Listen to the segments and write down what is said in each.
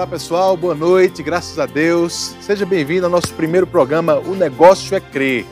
Olá pessoal, boa noite, graças a Deus. Seja bem-vindo ao nosso primeiro programa O Negócio é Crer.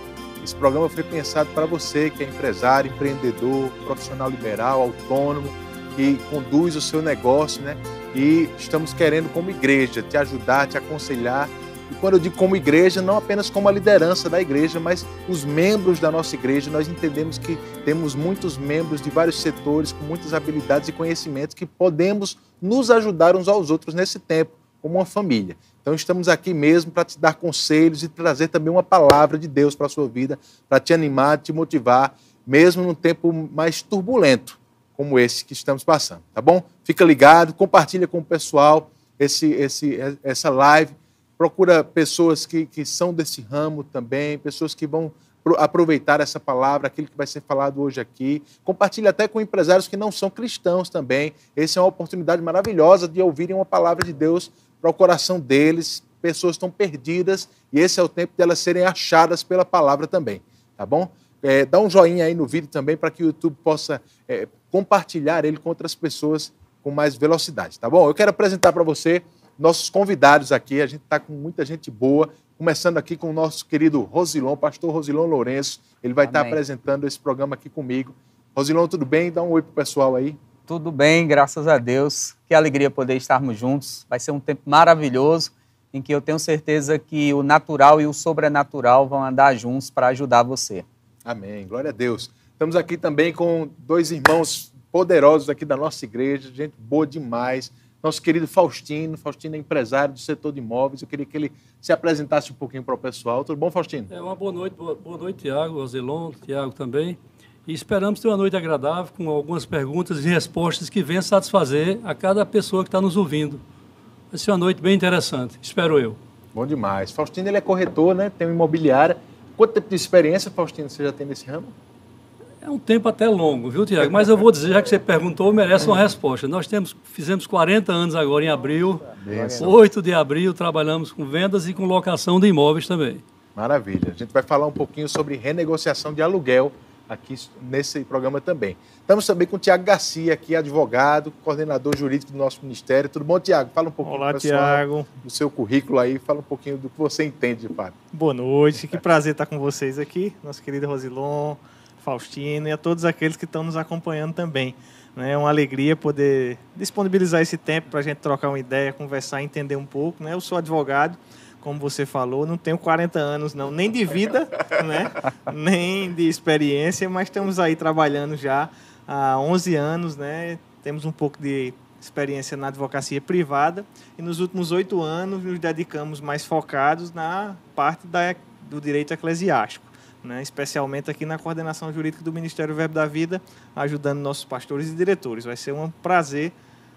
Esse programa foi pensado para você que é empresário, empreendedor, profissional liberal, autônomo, que conduz o seu negócio, né? E estamos querendo, como igreja, te ajudar, te aconselhar. E quando eu digo como igreja, não apenas como a liderança da igreja, mas os membros da nossa igreja. Nós entendemos que temos muitos membros de vários setores, com muitas habilidades e conhecimentos, que podemos nos ajudar uns aos outros nesse tempo, como uma família. Então estamos aqui mesmo para te dar conselhos e trazer também uma palavra de Deus para a sua vida, para te animar, te motivar, mesmo num tempo mais turbulento como esse que estamos passando, tá bom? Fica ligado, compartilha com o pessoal esse, esse, essa live, procura pessoas que, que são desse ramo também, pessoas que vão aproveitar essa palavra, aquilo que vai ser falado hoje aqui. Compartilhe até com empresários que não são cristãos também. Essa é uma oportunidade maravilhosa de ouvirem uma palavra de Deus para o coração deles. Pessoas estão perdidas e esse é o tempo de elas serem achadas pela palavra também, tá bom? É, dá um joinha aí no vídeo também para que o YouTube possa é, compartilhar ele com outras pessoas com mais velocidade, tá bom? Eu quero apresentar para você nossos convidados aqui. A gente está com muita gente boa, começando aqui com o nosso querido Rosilon, pastor Rosilon Lourenço. Ele vai estar apresentando esse programa aqui comigo. Rosilon, tudo bem? Dá um oi para o pessoal aí. Tudo bem, graças a Deus. Que alegria poder estarmos juntos. Vai ser um tempo maravilhoso em que eu tenho certeza que o natural e o sobrenatural vão andar juntos para ajudar você. Amém. Glória a Deus. Estamos aqui também com dois irmãos poderosos aqui da nossa igreja, gente boa demais. Nosso querido Faustino. Faustino é empresário do setor de imóveis. Eu queria que ele se apresentasse um pouquinho para o pessoal. Tudo bom, Faustino? É, uma boa noite, boa, boa noite, Tiago, Ozelon, Tiago também. E esperamos ter uma noite agradável com algumas perguntas e respostas que venham satisfazer a cada pessoa que está nos ouvindo. Vai ser uma noite bem interessante, espero eu. Bom demais. Faustino ele é corretor, né? Tem uma imobiliária. Quanto tempo de experiência, Faustino, você já tem nesse ramo? É um tempo até longo, viu, Tiago? Mas eu vou dizer, já que você perguntou, merece uma resposta. Nós temos, fizemos 40 anos agora em abril. Benção. 8 de abril, trabalhamos com vendas e com locação de imóveis também. Maravilha. A gente vai falar um pouquinho sobre renegociação de aluguel aqui nesse programa também. Estamos também com o Tiago Garcia, aqui, advogado, coordenador jurídico do nosso ministério. Tudo bom, Tiago? Fala um pouquinho Olá, pessoal, do seu currículo aí, fala um pouquinho do que você entende de fato. Boa noite, que prazer estar com vocês aqui, nosso querido Rosilon, Faustino e a todos aqueles que estão nos acompanhando também. Né? É uma alegria poder disponibilizar esse tempo para a gente trocar uma ideia, conversar, entender um pouco. Né? Eu sou advogado, como você falou, não tenho 40 anos não, nem de vida, né? nem de experiência, mas estamos aí trabalhando já há 11 anos, né? Temos um pouco de experiência na advocacia privada e nos últimos oito anos nos dedicamos mais focados na parte da, do direito eclesiástico. Né, especialmente aqui na coordenação jurídica do Ministério Verbo da Vida, ajudando nossos pastores e diretores. Vai ser um prazer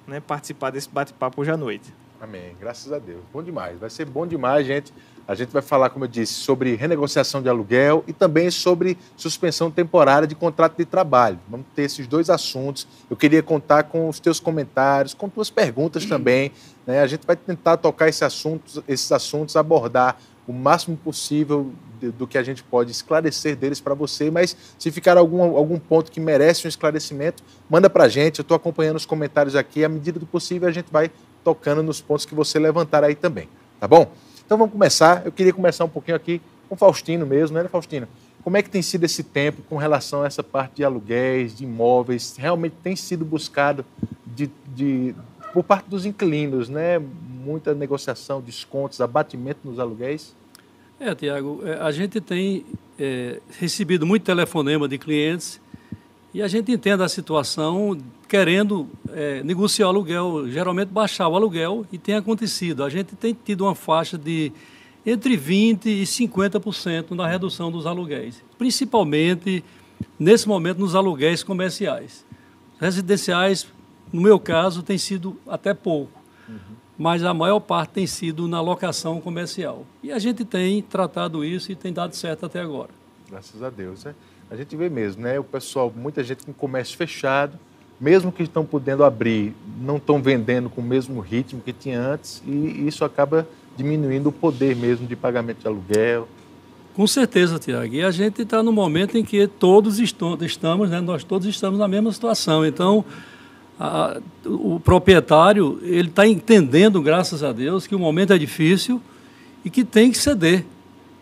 né, participar desse bate-papo hoje à noite. Amém. Graças a Deus. Bom demais. Vai ser bom demais, gente. A gente vai falar, como eu disse, sobre renegociação de aluguel e também sobre suspensão temporária de contrato de trabalho. Vamos ter esses dois assuntos. Eu queria contar com os teus comentários, com tuas perguntas também. Né? A gente vai tentar tocar esse assunto, esses assuntos, abordar o máximo possível do que a gente pode esclarecer deles para você, mas se ficar algum, algum ponto que merece um esclarecimento, manda para a gente. Eu estou acompanhando os comentários aqui. À medida do possível, a gente vai tocando nos pontos que você levantar aí também, tá bom? Então vamos começar. Eu queria começar um pouquinho aqui com Faustino mesmo, né, Faustino? Como é que tem sido esse tempo com relação a essa parte de aluguéis, de imóveis? Realmente tem sido buscado de, de, por parte dos inquilinos, né? Muita negociação, descontos, abatimento nos aluguéis? É, Tiago, é, a gente tem é, recebido muito telefonema de clientes e a gente entende a situação querendo é, negociar o aluguel, geralmente baixar o aluguel, e tem acontecido. A gente tem tido uma faixa de entre 20% e 50% na redução dos aluguéis, principalmente nesse momento nos aluguéis comerciais. Residenciais, no meu caso, tem sido até pouco, uhum. Mas a maior parte tem sido na locação comercial. E a gente tem tratado isso e tem dado certo até agora. Graças a Deus. Né? A gente vê mesmo, né? O pessoal, muita gente com comércio fechado, mesmo que estão podendo abrir, não estão vendendo com o mesmo ritmo que tinha antes, e isso acaba diminuindo o poder mesmo de pagamento de aluguel. Com certeza, Tiago. E a gente está no momento em que todos estamos, né, nós todos estamos na mesma situação. Então, a, o proprietário ele está entendendo, graças a Deus, que o momento é difícil e que tem que ceder.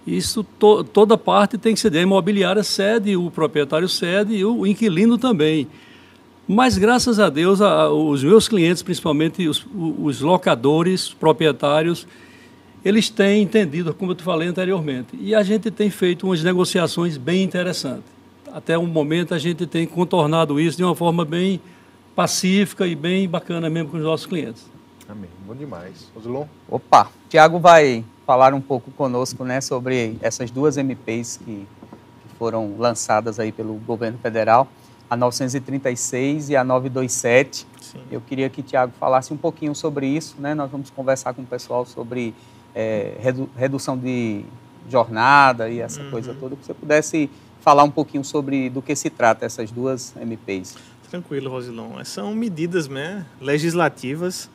Isso to, toda parte tem que ceder. A imobiliária cede, o proprietário cede e o, inquilino também. Mas graças a Deus, a, os meus clientes, principalmente os, os locadores, proprietários, eles têm entendido, como eu te falei anteriormente. E a gente tem feito umas negociações bem interessantes. Até o momento a gente tem contornado isso de uma forma bem pacífica e bem bacana mesmo com os nossos clientes. Amém. Bom demais. Rosilon? Opa, Tiago vai falar um pouco conosco né, sobre essas duas MPs que, que foram lançadas aí pelo governo federal, a 936 e a 927. Sim. Eu queria que o Tiago falasse um pouquinho sobre isso, né? Nós vamos conversar com o pessoal sobre é, redu redução de jornada e essa uhum. coisa toda, que você pudesse falar um pouquinho sobre do que se trata essas duas MPs. Tranquilo, Rosilon. São medidas né, legislativas,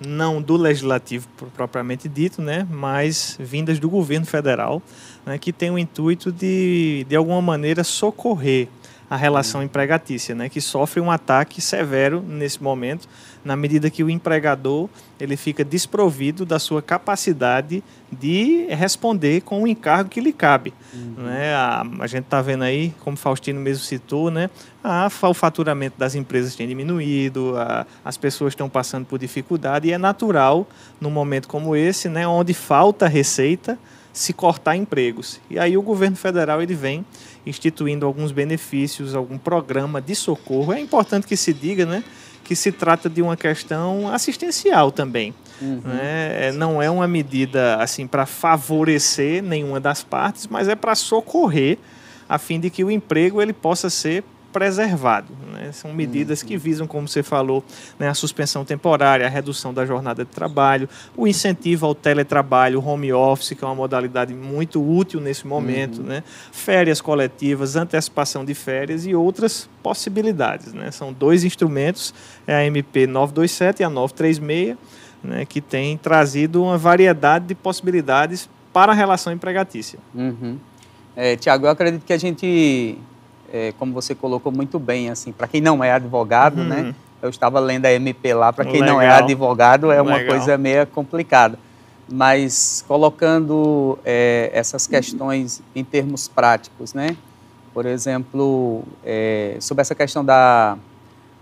não do legislativo propriamente dito, né, mas vindas do governo federal, né, que tem o intuito de, de alguma maneira, socorrer a relação empregatícia, né, que sofre um ataque severo nesse momento, na medida que o empregador ele fica desprovido da sua capacidade de responder com o encargo que lhe cabe. Uhum. Né? A, a, gente está vendo aí, como Faustino mesmo citou, né? a, o faturamento das empresas tem diminuído, a, as pessoas estão passando por dificuldade e é natural, num momento como esse, né, onde falta receita, se cortar empregos. E aí o governo federal ele vem instituindo alguns benefícios, algum programa de socorro. É importante que se diga, né, que se trata de uma questão assistencial também. Uhum. Né? É, não é uma medida assim para favorecer nenhuma das partes, mas é para socorrer a fim de que o emprego ele possa ser preservado. Né? São medidas que uhum. visam, como você falou, né, a suspensão temporária, a redução da jornada de trabalho, o incentivo ao teletrabalho, home office, que é uma modalidade muito útil nesse momento, uhum. né? férias coletivas, antecipação de férias e outras possibilidades. Né? São dois instrumentos, é a MP 927 e a 936, né, que tem trazido uma variedade de possibilidades para a relação empregatícia. Uhum. É, Tiago, eu acredito que a gente é, como você colocou muito bem, assim, para quem não é advogado, né? uhum. né? Eu estava lendo a MP lá, para quem Legal. não é advogado é uma Legal. coisa meio complicada. Mas colocando é, essas questões em termos práticos, né? Por exemplo, é, sobre essa questão da,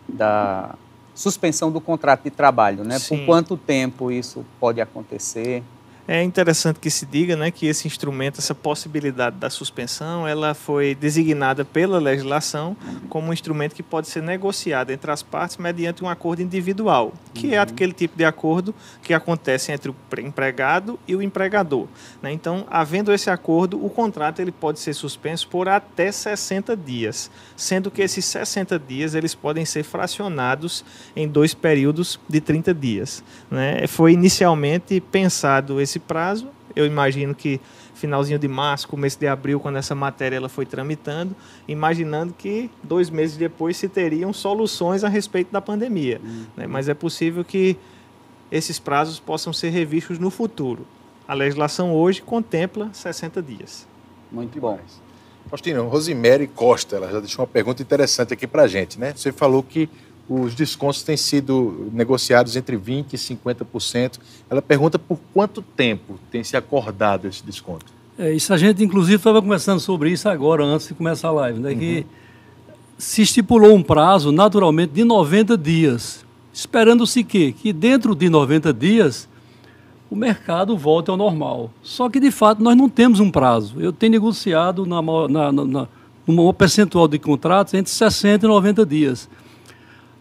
da suspensão do contrato de trabalho, né? Sim. Por quanto tempo isso pode acontecer? É interessante que se diga né, que esse instrumento, essa possibilidade da suspensão, ela foi designada pela legislação como um instrumento que pode ser negociado entre as partes mediante um acordo individual, que é uhum. é aquele tipo de acordo que acontece entre o empregado e o empregador. Né? Então, havendo esse acordo, o contrato ele pode ser suspenso por até 60 dias, sendo que esses 60 dias eles podem ser fracionados em dois períodos de 30 dias. Né? Foi inicialmente pensado esse esse prazo. Eu imagino que finalzinho de março, começo de abril, quando essa matéria ela foi tramitando, imaginando que dois meses depois se teriam soluções a respeito da pandemia. Uhum. Né? Mas é possível que esses prazos possam ser revistos no futuro. A legislação hoje contempla 60 dias. Muito bom. Faustino, Rosemary Costa, ela já deixou uma pergunta interessante aqui para a gente, né? Você falou que os descontos têm sido negociados entre 20% e 50%. Ela pergunta por quanto tempo tem se acordado esse desconto. É, isso a gente, inclusive, estava conversando sobre isso agora, antes de começar a live, né, uhum. que se estipulou um prazo, naturalmente, de 90 dias, esperando-se que, que dentro de 90 dias o mercado volte ao normal. Só que, de fato, nós não temos um prazo. Eu tenho negociado na, na, na, na um percentual de contratos entre 60 e 90 dias.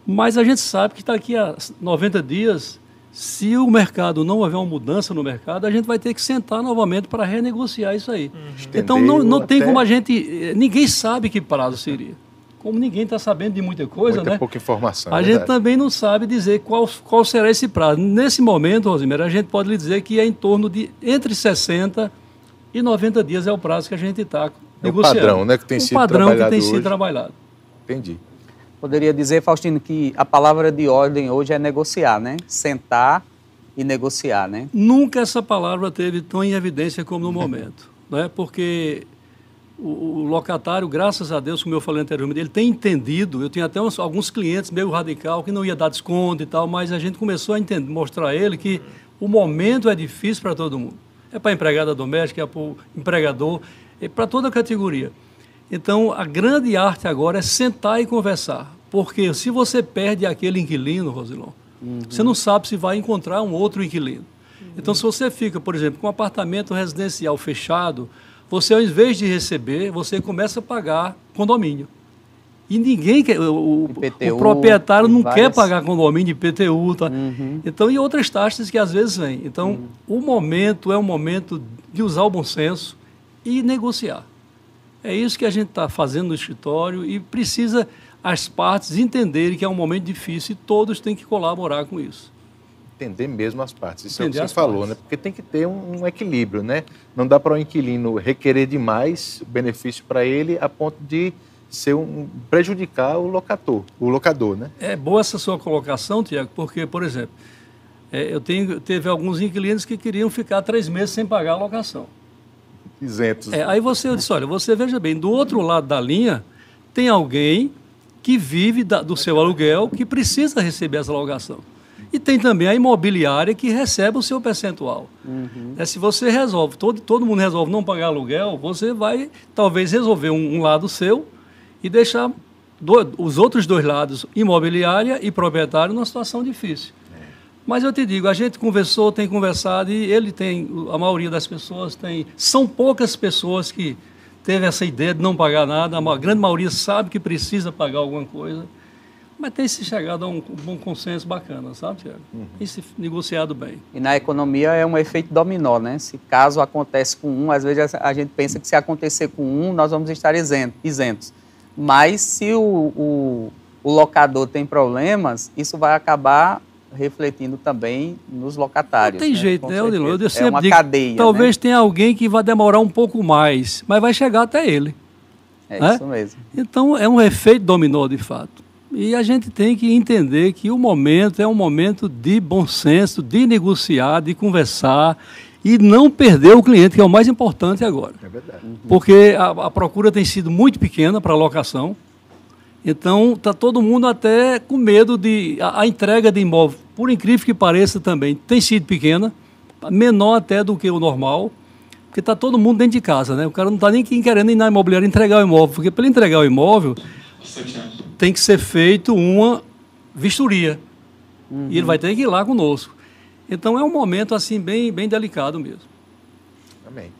Mas a gente sabe que daqui a 90 dias, se o mercado não houver uma mudança no mercado, a gente vai ter que sentar novamente para renegociar isso aí. Uhum. Então não, não tem como a gente. Ninguém sabe que prazo seria. Como ninguém está sabendo de muita coisa, muita né? pouca informação. A é gente também não sabe dizer qual, qual será esse prazo. Nesse momento, Rosimeira, a gente pode lhe dizer que é em torno de entre 60 e 90 dias é o prazo que a gente está negociando. É o padrão, né? Que tem o sido padrão que tem hoje. sido trabalhado. Entendi. Poderia dizer, Faustino, que a palavra de ordem hoje é negociar, né? Sentar e negociar, né? Nunca essa palavra teve tão em evidência como no momento, né? Porque o, o, locatário, graças a Deus, como eu falei anteriormente, ele tem entendido. Eu tinha até uns, alguns clientes meio radical que não ia dar desconto e tal, mas a gente começou a entender, mostrar a ele que o momento é difícil para todo mundo. É para empregada doméstica, é para o empregador, é para toda a categoria. Então, a grande arte agora é sentar e conversar. Porque se você perde aquele inquilino, Rosilon, uhum. você não sabe se vai encontrar um outro inquilino. Uhum. Então, se você fica, por exemplo, com um apartamento residencial fechado, você, ao invés de receber, você começa a pagar condomínio. E ninguém quer, o, IPTU, o proprietário não várias... quer pagar condomínio de IPTU. Tá? Uhum. Então, e outras taxas que às vezes vêm. Então, uhum. o momento é o momento de usar o bom senso e negociar. É isso que a gente está fazendo no escritório e precisa as partes entenderem que é um momento difícil e todos têm que colaborar com isso. Entender mesmo as partes, isso Entender é o que você falou, partes. né? Porque tem que ter um, um equilíbrio, né? Não dá para o um inquilino requerer demais benefício para ele a ponto de ser um, prejudicar o locador, o locador, né? É boa essa sua colocação, Tiago, porque, por exemplo, é, eu tenho, teve alguns inquilinos que queriam ficar três meses sem pagar a locação. Isentos. É, aí você disse, olha, você veja bem, do outro lado da linha tem alguém que vive da, do seu aluguel que precisa receber essa locação. E tem também a imobiliária que recebe o seu percentual. Uhum. É, se você resolve, todo, todo mundo resolve não pagar aluguel, você vai talvez resolver um, um lado seu e deixar do, os outros dois lados, imobiliária e proprietário, numa situação difícil. Mas eu te digo, a gente conversou, tem conversado e ele tem, a maioria das pessoas tem, são poucas pessoas que teve essa ideia de não pagar nada, a grande maioria sabe que precisa pagar alguma coisa, mas tem se chegado a um bom consenso bacana, sabe, Tiago? Uhum. Tem se negociado bem. E na economia é um efeito dominó, né? Se caso acontece com um, às vezes a gente pensa que se acontecer com um, nós vamos estar isentos. Mas se o, o, o locador tem problemas, isso vai acabar refletindo também nos locatários. Não tem né? jeito, né, Odilon? Eu sempre é uma digo, cadeia. Talvez né? tenha alguém que vai demorar um pouco mais, mas vai chegar até ele. É né? isso mesmo. Então é um efeito dominó de fato. E a gente tem que entender que o momento é um momento de bom senso, de negociar, de conversar e não perder o cliente, que é o mais importante agora. É verdade. Porque a, a procura tem sido muito pequena para a locação. Então, está todo mundo até com medo de. A, a, entrega de imóvel, por incrível que pareça também, tem sido pequena, menor até do que o normal, porque está todo mundo dentro de casa, né? O cara não está nem querendo ir na imobiliária entregar o imóvel, porque para entregar o imóvel tem que ser feito uma vistoria. Uhum. E ele vai ter que ir lá conosco. Então é um momento assim bem, bem delicado mesmo. Amém.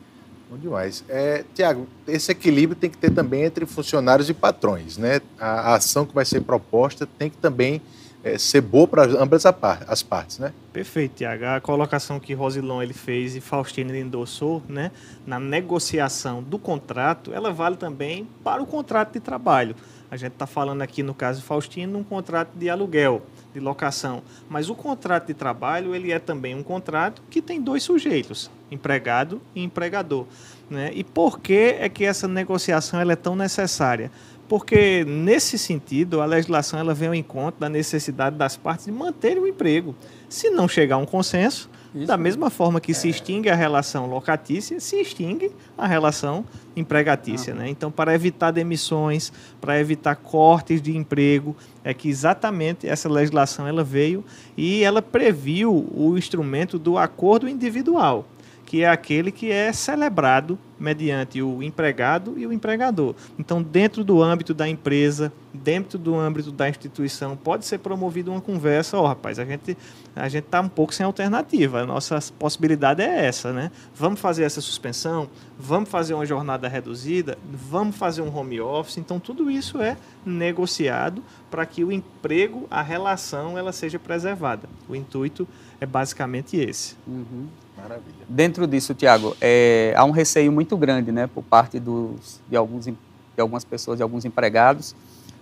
Bom demais. É, Tiago, esse equilíbrio tem que ter também entre funcionários e patrões, né? A, a ação que vai ser proposta tem que também é, ser boa para ambas as partes, né? Perfeito, Tiago. A colocação que Rosilon ele fez e Faustino endossou, né? Na negociação do contrato, ela vale também para o contrato de trabalho. A gente está falando aqui, no caso de Faustino, um contrato de aluguel, de locação. Mas o contrato de trabalho, ele é também um contrato que tem dois sujeitos, empregado e empregador. Né? E por que é que essa negociação ela é tão necessária? Porque, nesse sentido, a legislação ela vem ao encontro da necessidade das partes de manterem o emprego. Se não chegar a um consenso, isso. Da mesma forma que é. se extingue a relação locatícia, se extingue a relação empregatícia. Né? Então, para evitar demissões, para evitar cortes de emprego, é que exatamente essa legislação ela veio e ela previu o instrumento do acordo individual que é aquele que é celebrado mediante o empregado e o empregador. Então, dentro do âmbito da empresa, dentro do âmbito da instituição, pode ser promovida uma conversa, ó, oh, rapaz, a gente a gente está um pouco sem alternativa. A nossa possibilidade é essa, né? Vamos fazer essa suspensão, vamos fazer uma jornada reduzida, vamos fazer um home office. Então, tudo isso é negociado para que o emprego, a relação, ela seja preservada. O intuito é basicamente esse. Uhum. Maravilha. Dentro disso, Tiago, é, há um receio muito grande, né, por parte dos, de, alguns, de algumas pessoas, de alguns empregados,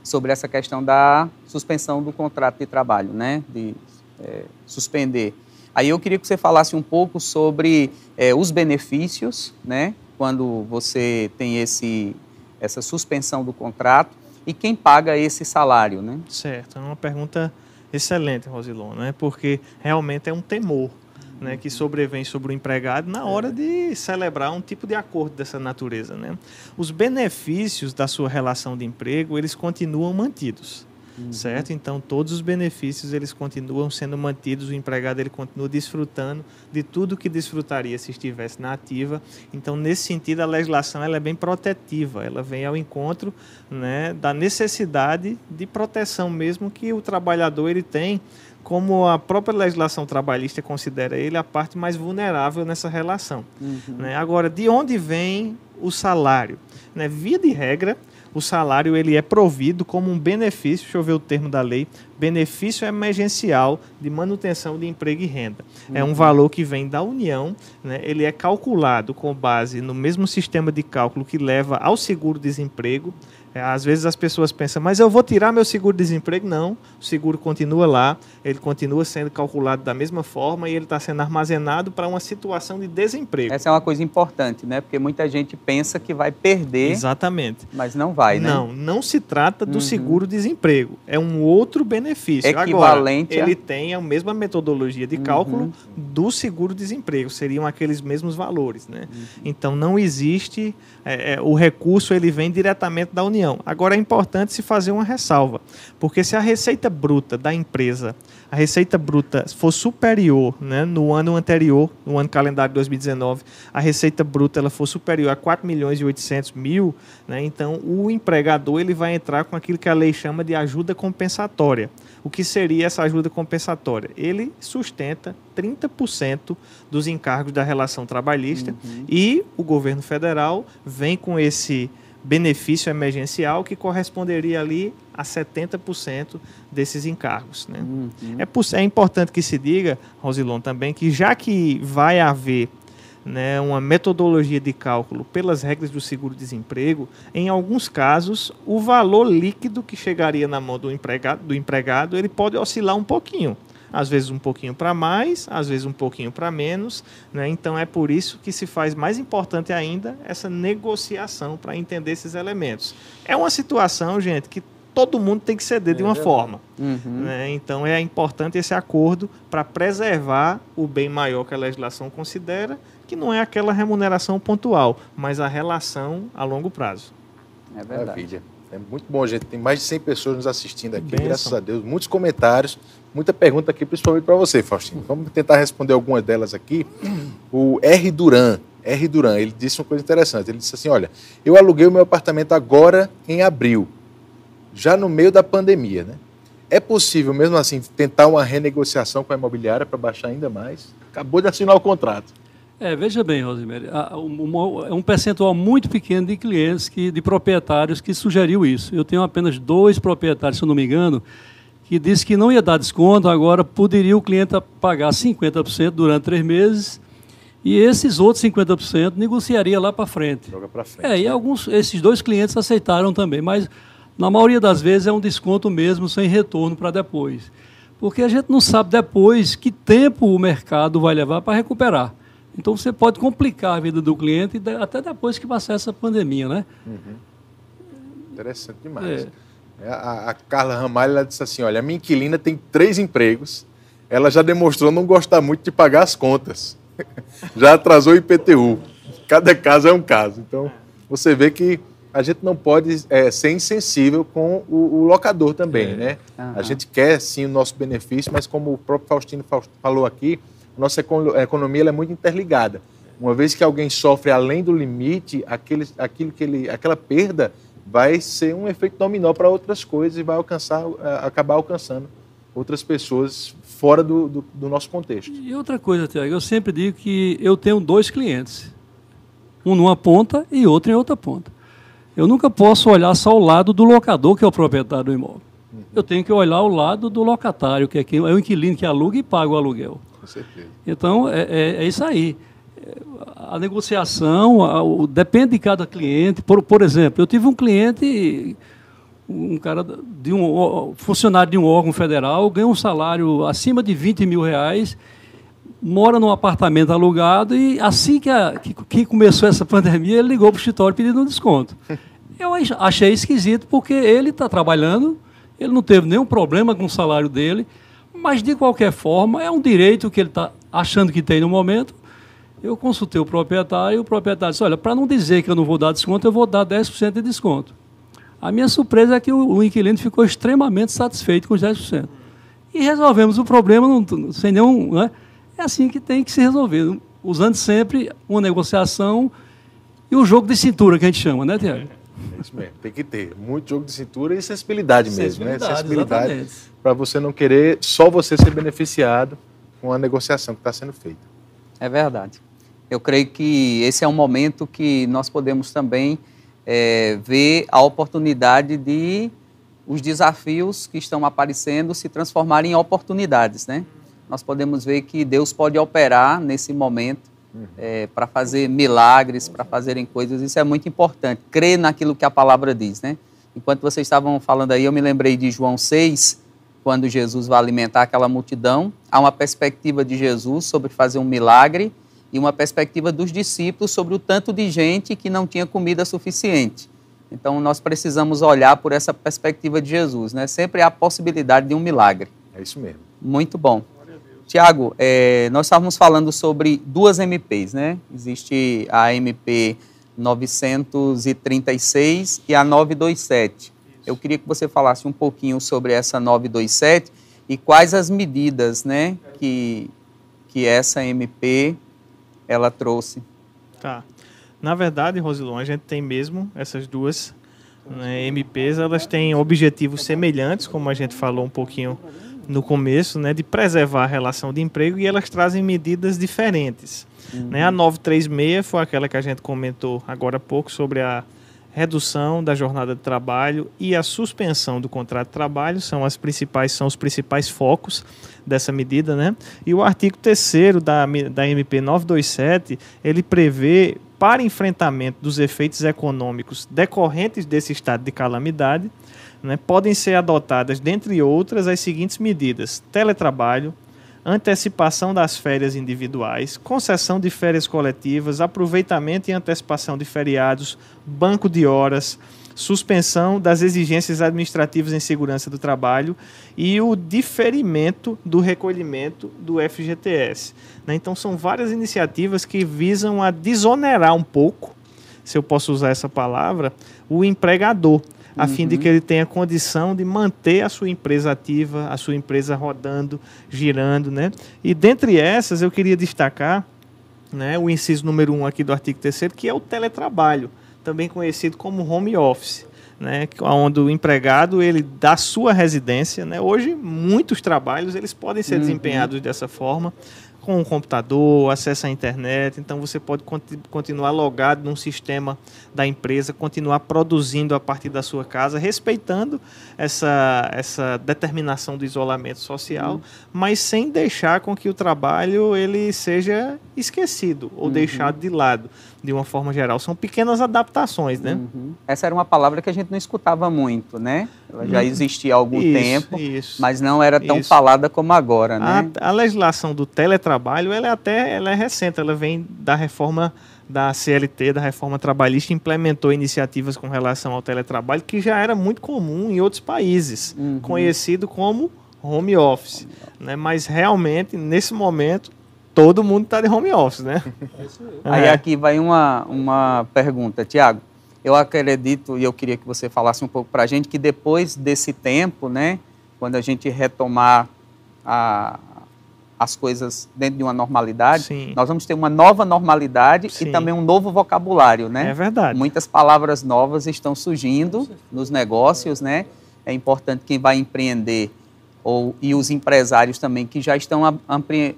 sobre essa questão da suspensão do contrato de trabalho, né, de é, suspender. Aí eu queria que você falasse um pouco sobre é, os benefícios, né, quando você tem esse, essa suspensão do contrato e quem paga esse salário, né? Certo, é uma pergunta excelente, Rosilon, né, porque realmente é um temor né, que sobrevém sobre o empregado na hora de celebrar um tipo de acordo dessa natureza. Né? Os benefícios da sua relação de emprego, eles continuam mantidos. Uhum. Certo? Então, todos os benefícios eles continuam sendo mantidos, o empregado ele continua desfrutando de tudo que desfrutaria se estivesse na ativa. Então, nesse sentido, a legislação ela é bem protetiva, ela vem ao encontro né, da necessidade de proteção mesmo que o trabalhador ele tem como a própria legislação trabalhista considera ele a parte mais vulnerável nessa relação. Uhum. Né? Agora, de onde vem o salário? Né? Via de regra, o salário ele é provido como um benefício, deixa eu ver o termo da lei, benefício emergencial de manutenção de emprego e renda. Uhum. É um uhum. valor que vem da União, né? ele é calculado com base no mesmo sistema de cálculo que leva ao seguro-desemprego, às vezes as pessoas pensam, mas eu vou tirar meu seguro-desemprego? Não, o seguro continua lá, ele continua sendo calculado da mesma forma e ele está sendo armazenado para uma situação de desemprego. Essa é uma coisa importante, né? Porque muita gente pensa que vai perder. Exatamente. Mas não vai, né? Não, não se trata do uhum. seguro-desemprego. É um outro benefício. Equivalente. Agora, ele tem a mesma metodologia de cálculo uhum. do seguro-desemprego. Seriam aqueles mesmos valores, né? Uhum. Então não existe. É, é, o recurso ele vem diretamente da União Agora é importante se fazer uma ressalva, porque se a receita bruta da empresa, a receita bruta for superior, né, no ano anterior, no ano calendário de 2019, a receita bruta ela for superior a 4 milhões e 800 mil, né, então o empregador ele vai entrar com aquilo que a lei chama de ajuda compensatória. O que seria essa ajuda compensatória? Ele sustenta 30% dos encargos da relação trabalhista uhum. e o governo federal vem com esse benefício emergencial que corresponderia ali a 70% desses encargos. Né? Uhum. É, é, importante que se diga, Rosilon, também, que já que vai haver né, uma metodologia de cálculo pelas regras do seguro-desemprego, em alguns casos, o valor líquido que chegaria na mão do empregado, do empregado ele pode oscilar um pouquinho às vezes um pouquinho para mais, às vezes um pouquinho para menos. Né? Então é por isso que se faz mais importante ainda essa negociação para entender esses elementos. É uma situação, gente, que todo mundo tem que ceder é, de uma forma. Uhum. Né? Então é importante esse acordo para preservar o bem maior que a legislação considera, que não é aquela remuneração pontual, mas a relação a longo prazo. É verdade. Maravilha. É muito bom, gente. Tem mais de 100 pessoas nos assistindo aqui, Benção. graças a Deus. Muitos comentários, muita pergunta aqui, principalmente para você, Faustino. Vamos tentar responder algumas delas aqui. O R. Duran, R. Duran, ele disse uma coisa interessante. Ele disse assim: Olha, eu aluguei o meu apartamento agora em abril, já no meio da pandemia, né? É possível, mesmo assim, tentar uma renegociação com a imobiliária para baixar ainda mais? Acabou de assinar o contrato. É, veja bem, Rosemary, é um percentual muito pequeno de clientes, que, de proprietários, que sugeriu isso. Eu tenho apenas dois proprietários, se eu não me engano, que disse que não ia dar desconto, agora poderia o cliente pagar 50% durante três meses e esses outros 50% negociaria lá para frente. Joga para frente. É, e alguns, esses dois clientes aceitaram também, mas na maioria das vezes é um desconto mesmo, sem retorno para depois. Porque a gente não sabe depois que tempo o mercado vai levar para recuperar. Então você pode complicar a vida do cliente até depois que passar essa pandemia, né? Uhum. Interessante demais. É. é a, a, Carla Ramalho ela disse assim: olha, a minha inquilina tem três empregos, ela já demonstrou não gostar muito de pagar as contas. já atrasou o IPTU. Cada caso é um caso. Então, você vê que a gente não pode é, ser insensível com o, o locador também, é. né? Uhum. A gente quer sim o nosso benefício, mas como o próprio Faustino falou aqui, nossa economia é muito interligada. Uma vez que alguém sofre além do limite, aquele, aquilo que ele, aquela perda vai ser um efeito dominó para outras coisas e vai alcançar, acabar alcançando outras pessoas fora do, do, do nosso contexto. E outra coisa, Tiago, eu sempre digo que eu tenho dois clientes, um numa ponta e outro em outra ponta. Eu nunca posso olhar só o lado do locador, que é o proprietário do imóvel. Uhum. Eu tenho que olhar o lado do locatário, que é, quem, é o inquilino que aluga e paga o aluguel. Com certeza. Então, é, é, é isso aí. A negociação a, o, depende de cada cliente. Por, por exemplo, eu tive um cliente, um cara de um funcionário de um órgão federal, ganha um salário acima de 20 mil reais, mora num apartamento alugado e assim que, a, que, que começou essa pandemia, ele ligou para o escritório pedindo um desconto. Eu achei esquisito porque ele está trabalhando, ele não teve nenhum problema com o salário dele, mas, de qualquer forma, é um direito que ele está achando que tem no momento, eu consultei o proprietário e o proprietário disse, olha, para não dizer que eu não vou dar desconto, eu vou dar 10% de desconto. A minha surpresa é que o, o, inquilino ficou extremamente satisfeito com os 10%. E resolvemos o problema não, sem nenhum... Né? É assim que tem que se resolver, usando sempre uma negociação e o jogo de cintura que a gente chama, né, Tiago? É isso mesmo, tem que ter muito jogo de cintura e sensibilidade, mesmo, né? Sensibilidade para você não querer só você ser beneficiado com a negociação que está sendo feita. É verdade. Eu creio que esse é um momento que nós podemos também é, ver a oportunidade de os desafios que estão aparecendo se transformarem em oportunidades, né? Nós podemos ver que Deus pode operar nesse momento uhum. é, para fazer milagres, para fazerem coisas. Isso é muito importante. Crer naquilo que a palavra diz, né? Enquanto vocês estavam falando aí, eu me lembrei de João 6, quando Jesus vai alimentar aquela multidão. Há uma perspectiva de Jesus sobre fazer um milagre e uma perspectiva dos discípulos sobre o tanto de gente que não tinha comida suficiente. Então, nós precisamos olhar por essa perspectiva de Jesus, né? Sempre há a possibilidade de um milagre. É isso mesmo. Muito bom. Tiago, é, nós estávamos falando sobre duas MPs, né? Existe a MP 936 e a 927. Eu queria que você falasse um pouquinho sobre essa 927 e quais as medidas, né, que, que essa MP ela trouxe. Tá. Na verdade, Rosilon, a gente tem mesmo essas duas né, MPs, elas têm objetivos semelhantes, como a gente falou um pouquinho no começo, né, de preservar a relação de emprego e elas trazem medidas diferentes. Uhum. Né? A 936 foi aquela que a gente comentou agora há pouco sobre a redução da jornada de trabalho e a suspensão do contrato de trabalho são as principais são os principais focos dessa medida, né? E o artigo 3 da da MP 927, ele prevê para enfrentamento dos efeitos econômicos decorrentes desse estado de calamidade, né, podem ser adotadas, dentre outras, as seguintes medidas: teletrabalho, antecipação das férias individuais, concessão de férias coletivas, aproveitamento e antecipação de feriados, banco de horas, suspensão das exigências administrativas em segurança do trabalho e o diferimento do recolhimento do FGTS. Né? Então, são várias iniciativas que visam a desonerar um pouco, se eu posso usar essa palavra, o empregador a uhum. fim de que ele tenha condição de manter a sua empresa ativa, a sua empresa rodando, girando, né? E dentre essas eu queria destacar, né, o inciso número um aqui do artigo 3 que é o teletrabalho, também conhecido como home office. Né, onde o empregado ele da sua residência, né, hoje muitos trabalhos eles podem ser uhum. desempenhados dessa forma, com o computador, acesso à internet, então você pode continuar logado num sistema da empresa, continuar produzindo a partir da sua casa, respeitando essa, essa determinação do isolamento social, uhum. mas sem deixar com que o trabalho ele seja esquecido ou uhum. deixado de lado de uma forma geral. São pequenas adaptações, né? Uhum. Essa era uma palavra que a gente não escutava muito, né? Ela já uhum. existia há algum isso, tempo, isso, mas não era tão isso. falada como agora, né? A, a, legislação do teletrabalho, ela é até ela é recente, ela vem da reforma da CLT, da reforma trabalhista, implementou iniciativas com relação ao teletrabalho que já era muito comum em outros países, uhum. conhecido como home office, né? Mas realmente nesse momento todo mundo está de home office, né? É Aí aqui vai uma, uma pergunta, Tiago. Eu acredito, e eu queria que você falasse um pouco para a gente, que depois desse tempo, né, quando a gente retomar a, as coisas dentro de uma normalidade, Sim. nós vamos ter uma nova normalidade Sim. e também um novo vocabulário, né? É verdade. Muitas palavras novas estão surgindo nos negócios, né? É importante quem vai empreender ou, e os empresários também que já estão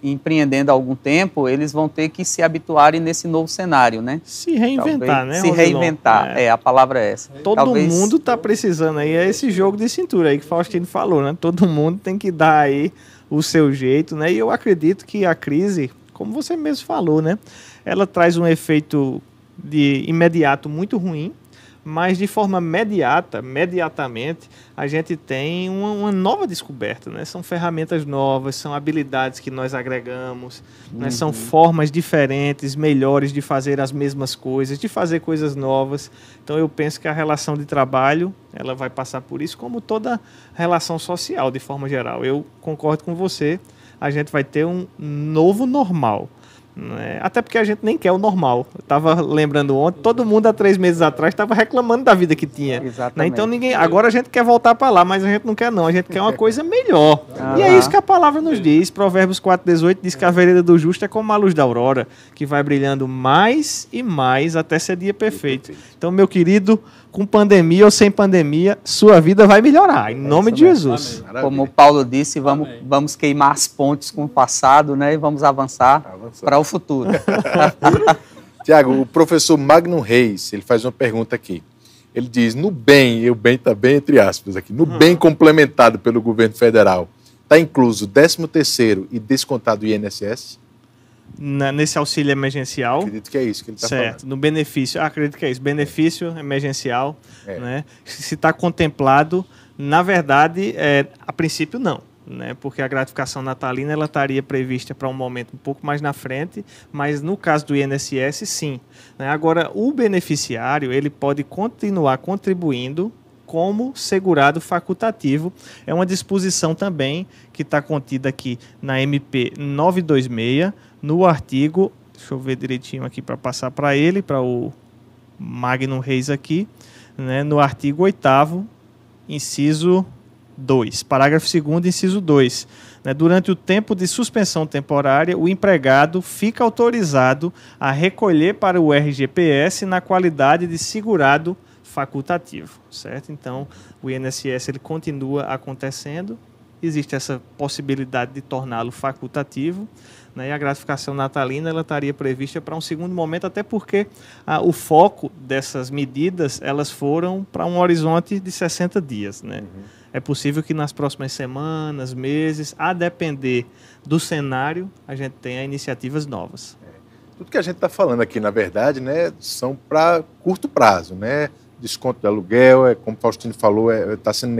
empreendendo há algum tempo, eles vão ter que se habituarem nesse novo cenário, né? Se reinventar, Talvez, né? Se reinventar, é. é. a palavra é essa. Todo Talvez... mundo está precisando aí, é esse jogo de cintura aí que Faustino falou, né? Todo mundo tem que dar aí o seu jeito, né? E eu acredito que a crise, como você mesmo falou, né? Ela traz um efeito de imediato muito ruim, mas de forma imediata, imediatamente, a gente tem uma, uma, nova descoberta, né? São ferramentas novas, são habilidades que nós agregamos, uhum. né? são uhum. formas diferentes, melhores de fazer as mesmas coisas, de fazer coisas novas. Então eu penso que a relação de trabalho, ela vai passar por isso, como toda relação social, de forma geral. Eu concordo com você, a gente vai ter um novo normal. Né? Até porque a gente nem quer o normal. Eu tava lembrando ontem, todo mundo há três meses atrás estava reclamando da vida que tinha. Né? Então ninguém. Agora a gente quer voltar para lá, mas a gente não quer, não. A gente quer uma coisa melhor. E é isso que a palavra nos diz. Provérbios 4,18 diz que a vereda do justo é como a luz da aurora, que vai brilhando mais e mais até ser dia perfeito. Então, meu querido, com pandemia ou sem pandemia, sua vida vai melhorar, em é nome de Jesus. Amém. Como Paulo disse, vamos, vamos queimar as pontes com o passado né, e vamos avançar, avançar. para o futuro. Tiago, o professor Magno Reis, ele faz uma pergunta aqui. Ele diz, no bem, e o bem está bem entre aspas aqui, no hum. bem complementado pelo governo federal, está incluso 13 terceiro e descontado o INSS? na, nesse auxílio emergencial. Acredito que é isso que ele está falando. Certo, no benefício. Ah, acredito que é isso. Benefício emergencial. É. Né? Se está contemplado, na verdade, é, a princípio não. Né, porque a gratificação natalina ela estaria prevista para um momento um pouco mais na frente, mas no caso do INSS, sim. Né? Agora, o beneficiário ele pode continuar contribuindo como segurado facultativo. É uma disposição também que está contida aqui na MP 926, no artigo, deixa eu ver direitinho aqui para passar para ele, para o Magno Reis aqui, né, no artigo 8 inciso 2, parágrafo 2 inciso 2. Né, durante o tempo de suspensão temporária, o empregado fica autorizado a recolher para o RGPS na qualidade de segurado facultativo, certo? Então, o INSS ele continua acontecendo, existe essa possibilidade de torná-lo facultativo, né? E a gratificação natalina ela estaria prevista para um segundo momento, até porque ah, o foco dessas medidas elas foram para um horizonte de 60 dias. Né? Uhum. É possível que nas próximas semanas, meses, a depender do cenário, a gente tenha iniciativas novas. É. Tudo que a gente está falando aqui, na verdade, né, são para curto prazo, né? Desconto de aluguel, é, como o Faustino falou, está é, tá sendo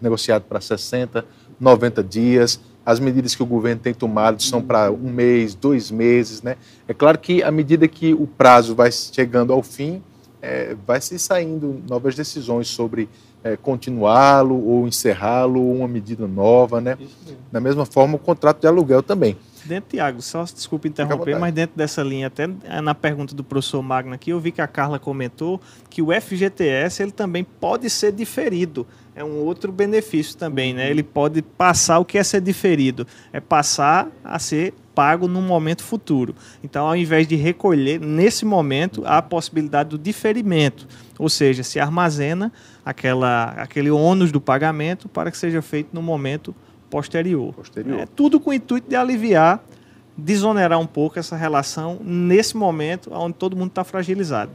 negociado para 60, 90 dias as medidas que o governo tem tomado são para um mês, dois meses, né? É claro que à medida que o prazo vai chegando ao fim, é, vai se saindo novas decisões sobre é, continuá-lo ou encerrá-lo, ou uma medida nova, né? Da mesma forma, o contrato de aluguel também. Dentro, Tiago, só desculpe interromper, mas dentro dessa linha, até na pergunta do professor Magno aqui, eu vi que a Carla comentou que o FGTS ele também pode ser diferido é um outro benefício também, né? Ele pode passar o que é ser diferido, é passar a ser pago num momento futuro. Então, ao invés de recolher nesse momento, há a possibilidade do diferimento, ou seja, se armazena aquela, aquele ônus do pagamento para que seja feito no momento posterior. posterior. É tudo com o intuito de aliviar, desonerar um pouco essa relação nesse momento onde todo mundo está fragilizado.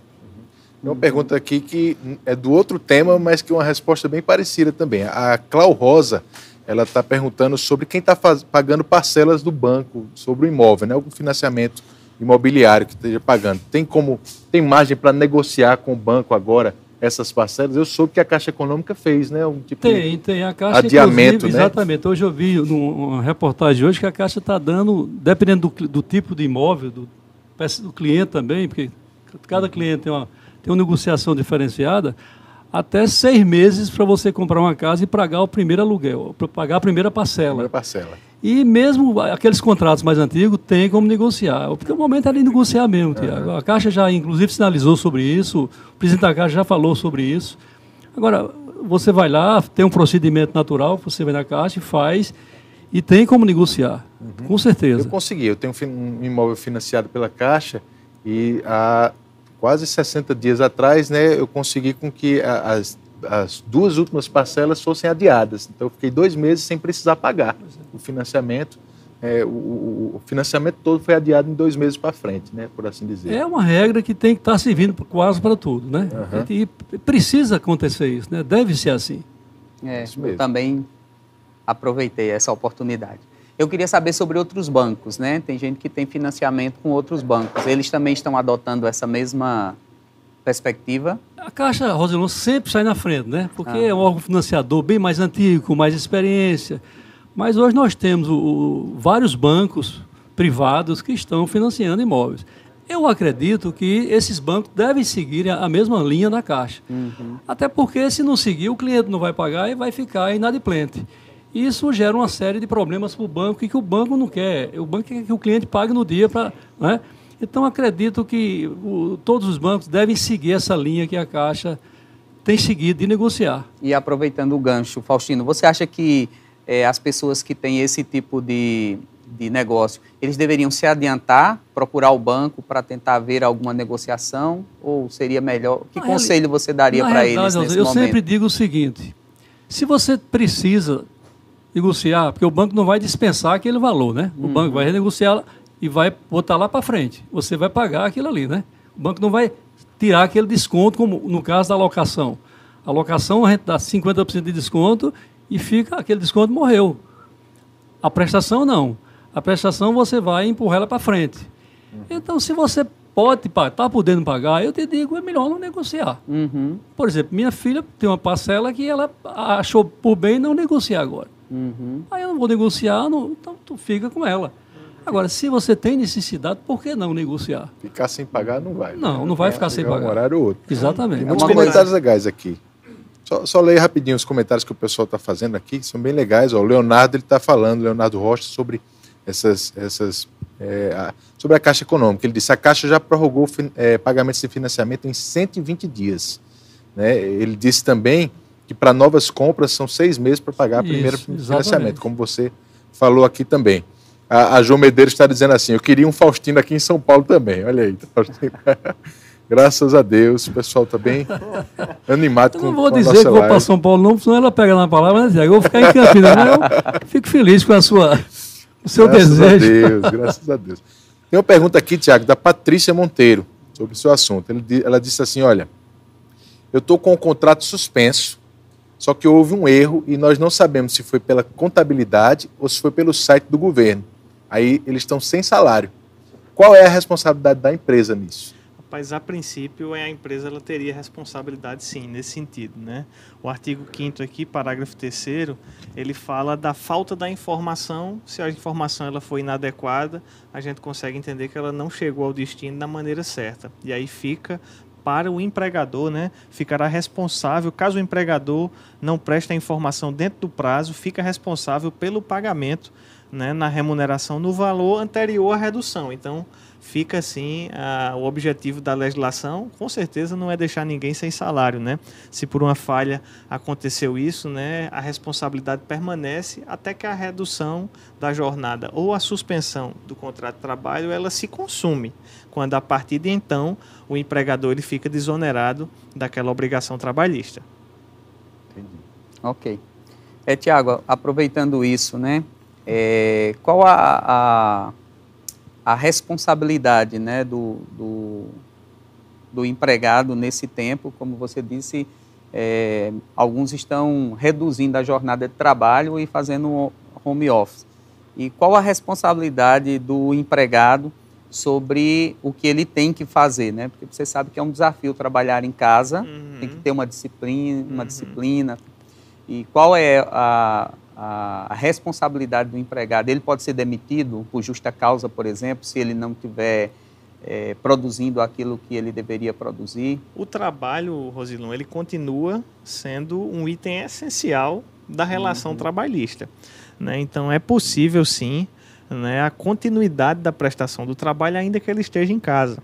Tem uma pergunta aqui que é do outro tema, mas que é uma resposta bem parecida também. A Clau Rosa, ela está perguntando sobre quem está pagando parcelas do banco sobre o imóvel, né? Algum financiamento imobiliário que esteja pagando. Tem como, tem margem para negociar com o banco agora essas parcelas? Eu soube que a Caixa Econômica fez, né? Um tipo tem, de tem. A Caixa, adiamento, né? Exatamente. Hoje eu vi numa reportagem hoje que a Caixa está dando, dependendo do, do, tipo de imóvel, do, do cliente também, porque cada cliente tem uma tem uma negociação diferenciada, até seis meses para você comprar uma casa e pagar o primeiro aluguel, para pagar a primeira parcela. Primeira parcela. E mesmo aqueles contratos mais antigos tem como negociar. Porque o momento é de negociar mesmo, Tiago. A Caixa já, inclusive, sinalizou sobre isso, o presidente da Caixa já falou sobre isso. Agora, você vai lá, tem um procedimento natural, você vai na Caixa e faz, e tem como negociar, uhum. com certeza. Eu consegui, eu tenho um imóvel financiado pela Caixa e a quase 60 dias atrás, né, eu consegui com que as, as duas últimas parcelas fossem adiadas. Então, eu fiquei dois meses sem precisar pagar o financiamento. É, o, o, financiamento todo foi adiado em dois meses para frente, né, por assim dizer. É uma regra que tem que estar servindo quase para tudo, né? Uhum. E precisa acontecer isso, né? Deve ser assim. É, eu também aproveitei essa oportunidade. Eu queria saber sobre outros bancos, né? Tem gente que tem financiamento com outros bancos. Eles também estão adotando essa mesma perspectiva? A Caixa Rosilon sempre sai na frente, né? Porque ah. é um órgão financiador bem mais antigo, com mais experiência. Mas hoje nós temos o, o, vários bancos privados que estão financiando imóveis. Eu acredito que esses bancos devem seguir a mesma linha da Caixa. Uhum. Até porque, se não seguir, o cliente não vai pagar e vai ficar inadimplente. Isso gera uma série de problemas para o banco e que o banco não quer. O banco quer que o cliente pague no dia para. Né? Então, acredito que o, todos os bancos devem seguir essa linha que a Caixa tem seguido de negociar. E aproveitando o gancho, Faustino, você acha que é, as pessoas que têm esse tipo de, de negócio, eles deveriam se adiantar, procurar o banco para tentar ver alguma negociação? Ou seria melhor? Que na conselho você daria para eles nesse eu momento? Eu sempre digo o seguinte: se você precisa negociar, porque o banco não vai dispensar aquele valor, né? O uhum. banco vai renegociar e vai botar lá para frente. Você vai pagar aquilo ali, né? O banco não vai tirar aquele desconto, como no caso da locação. A locação a gente dá 50% de desconto e fica aquele desconto morreu. A prestação não. A prestação você vai empurrar ela para frente. Então, se você pode está podendo pagar, eu te digo, é melhor não negociar. Uhum. Por exemplo, minha filha tem uma parcela que ela achou por bem não negociar agora. Uhum. Aí eu não vou negociar, não, então tu fica com ela. Agora, se você tem necessidade, por que não negociar? Ficar sem pagar não vai. Não, não vai ficar sem pagar. Um horário ou outro. Exatamente. Tem muitos é comentários coisa... legais aqui. Só, só leia rapidinho os comentários que o pessoal está fazendo aqui, que são bem legais. Ó, o Leonardo está falando, Leonardo Rocha, sobre essas, essas é, a, sobre a Caixa Econômica. Ele disse a Caixa já prorrogou é, pagamentos de financiamento em 120 dias. Né? Ele disse também que para novas compras são seis meses para pagar o primeiro financiamento, como você falou aqui também. A, a João Medeiros está dizendo assim: eu queria um Faustino aqui em São Paulo também. Olha aí, Graças a Deus, o pessoal está bem animado com Eu não vou dizer que vou para São Paulo, não, senão ela pega na palavra, né, Eu vou ficar em Campinas, mas eu fico feliz com a sua, o seu graças desejo. Graças a Deus, graças a Deus. Tem uma pergunta aqui, Tiago, da Patrícia Monteiro, sobre o seu assunto. Ela disse assim: olha, eu estou com o contrato suspenso, só que houve um erro e nós não sabemos se foi pela contabilidade ou se foi pelo site do governo. Aí eles estão sem salário. Qual é a responsabilidade da empresa nisso? Rapaz, a princípio a empresa ela teria responsabilidade sim, nesse sentido, né? O artigo 5 aqui, parágrafo 3 ele fala da falta da informação, se a informação ela foi inadequada, a gente consegue entender que ela não chegou ao destino da maneira certa. E aí fica para o empregador, né? Ficará responsável, caso o empregador não preste a informação dentro do prazo, fica responsável pelo pagamento né, na remuneração no valor anterior à redução. Então, fica assim a, o objetivo da legislação, com certeza não é deixar ninguém sem salário, né? Se por uma falha aconteceu isso, né, a responsabilidade permanece até que a redução da jornada ou a suspensão do contrato de trabalho ela se consume, quando a partir de então o empregador ele fica desonerado daquela obrigação trabalhista. Entendi. Ok. É, Tiago, aproveitando isso, né? É, qual a, a, a, responsabilidade né, do, do, do, empregado nesse tempo? Como você disse, é, alguns estão reduzindo a jornada de trabalho e fazendo home office. E qual a responsabilidade do empregado sobre o que ele tem que fazer, né? Porque você sabe que é um desafio trabalhar em casa, uhum. tem que ter uma disciplina, uma uhum. disciplina. E qual é a, a, responsabilidade do empregado. Ele pode ser demitido por justa causa, por exemplo, se ele não tiver é, produzindo aquilo que ele deveria produzir. O trabalho, Rosilon, ele continua sendo um item essencial da relação uhum. trabalhista. Né? Então, é possível, sim, né, a continuidade da prestação do trabalho, ainda que ele esteja em casa.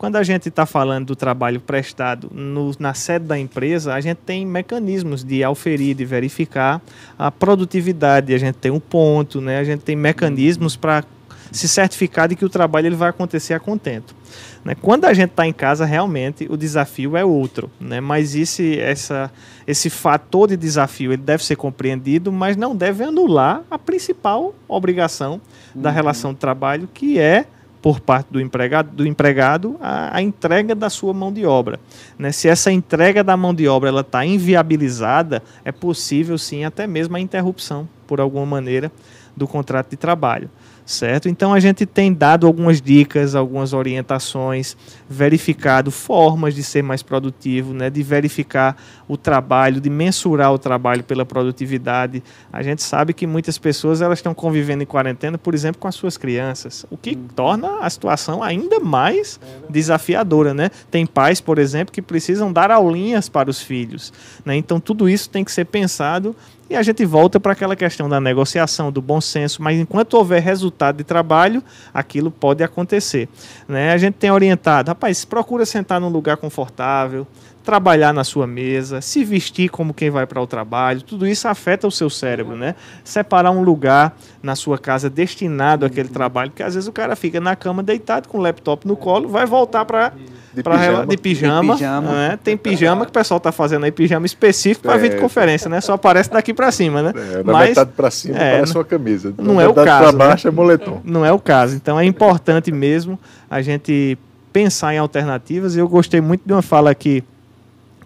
Quando a gente está falando do trabalho prestado no, na sede da empresa, a gente tem mecanismos de auferir, de verificar a produtividade, a gente tem um ponto, né? a gente tem mecanismos para se certificar de que o trabalho ele vai acontecer a contento. Né? Quando a gente está em casa, realmente o desafio é outro, né? mas esse, essa, esse fator de desafio ele deve ser compreendido, mas não deve anular a principal obrigação uhum. da relação de trabalho, que é por parte do empregado, do empregado a, a, entrega da sua mão de obra. Né? Se essa entrega da mão de obra está inviabilizada, é possível sim até mesmo a interrupção, por alguma maneira, do contrato de trabalho. Certo? Então a gente tem dado algumas dicas, algumas orientações, verificado formas de ser mais produtivo, né? de verificar o trabalho, de mensurar o trabalho pela produtividade. A gente sabe que muitas pessoas elas estão convivendo em quarentena, por exemplo, com as suas crianças, o que torna a situação ainda mais desafiadora. Né? Tem pais, por exemplo, que precisam dar aulinhas para os filhos. Né? Então tudo isso tem que ser pensado e a gente volta para aquela questão da negociação, do bom senso, mas enquanto houver resultado de trabalho, aquilo pode acontecer. Né? A gente tem orientado, rapaz, procura sentar num lugar confortável, trabalhar na sua mesa, se vestir como quem vai para o trabalho, tudo isso afeta o seu cérebro, né? Separar um lugar na sua casa destinado àquele trabalho, porque às vezes o cara fica na cama deitado com o laptop no colo, vai voltar para de, pra, pijama. de pijama. De pijama. Né? Tem pijama que o pessoal tá fazendo aí, pijama específico para é, videoconferência, né? Só aparece daqui para cima, né? É, na Mas, metade para cima é, parece uma camisa. Não na é o caso. Para baixo né? é moletom. Não é o caso. Então é importante mesmo a gente pensar em alternativas. Eu gostei muito de uma fala aqui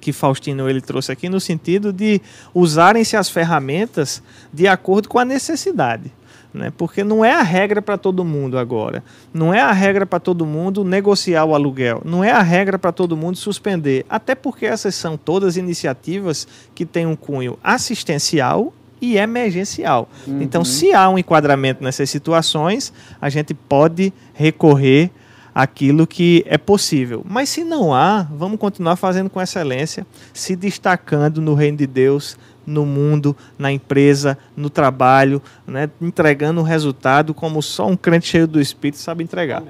que Faustino ele trouxe aqui no sentido de usarem-se as ferramentas de acordo com a necessidade né? porque não é a regra para todo mundo agora. Não é a regra para todo mundo negociar o aluguel. Não é a regra para todo mundo suspender. Até porque essas são todas iniciativas que têm um cunho assistencial e emergencial. Uhum. Então, se há um enquadramento nessas situações, a gente pode recorrer aquilo que é possível. Mas se não há, vamos continuar fazendo com excelência, se destacando no reino de Deus, no mundo, na empresa, no trabalho, né, entregando um resultado como só um crente cheio do Espírito sabe entregar.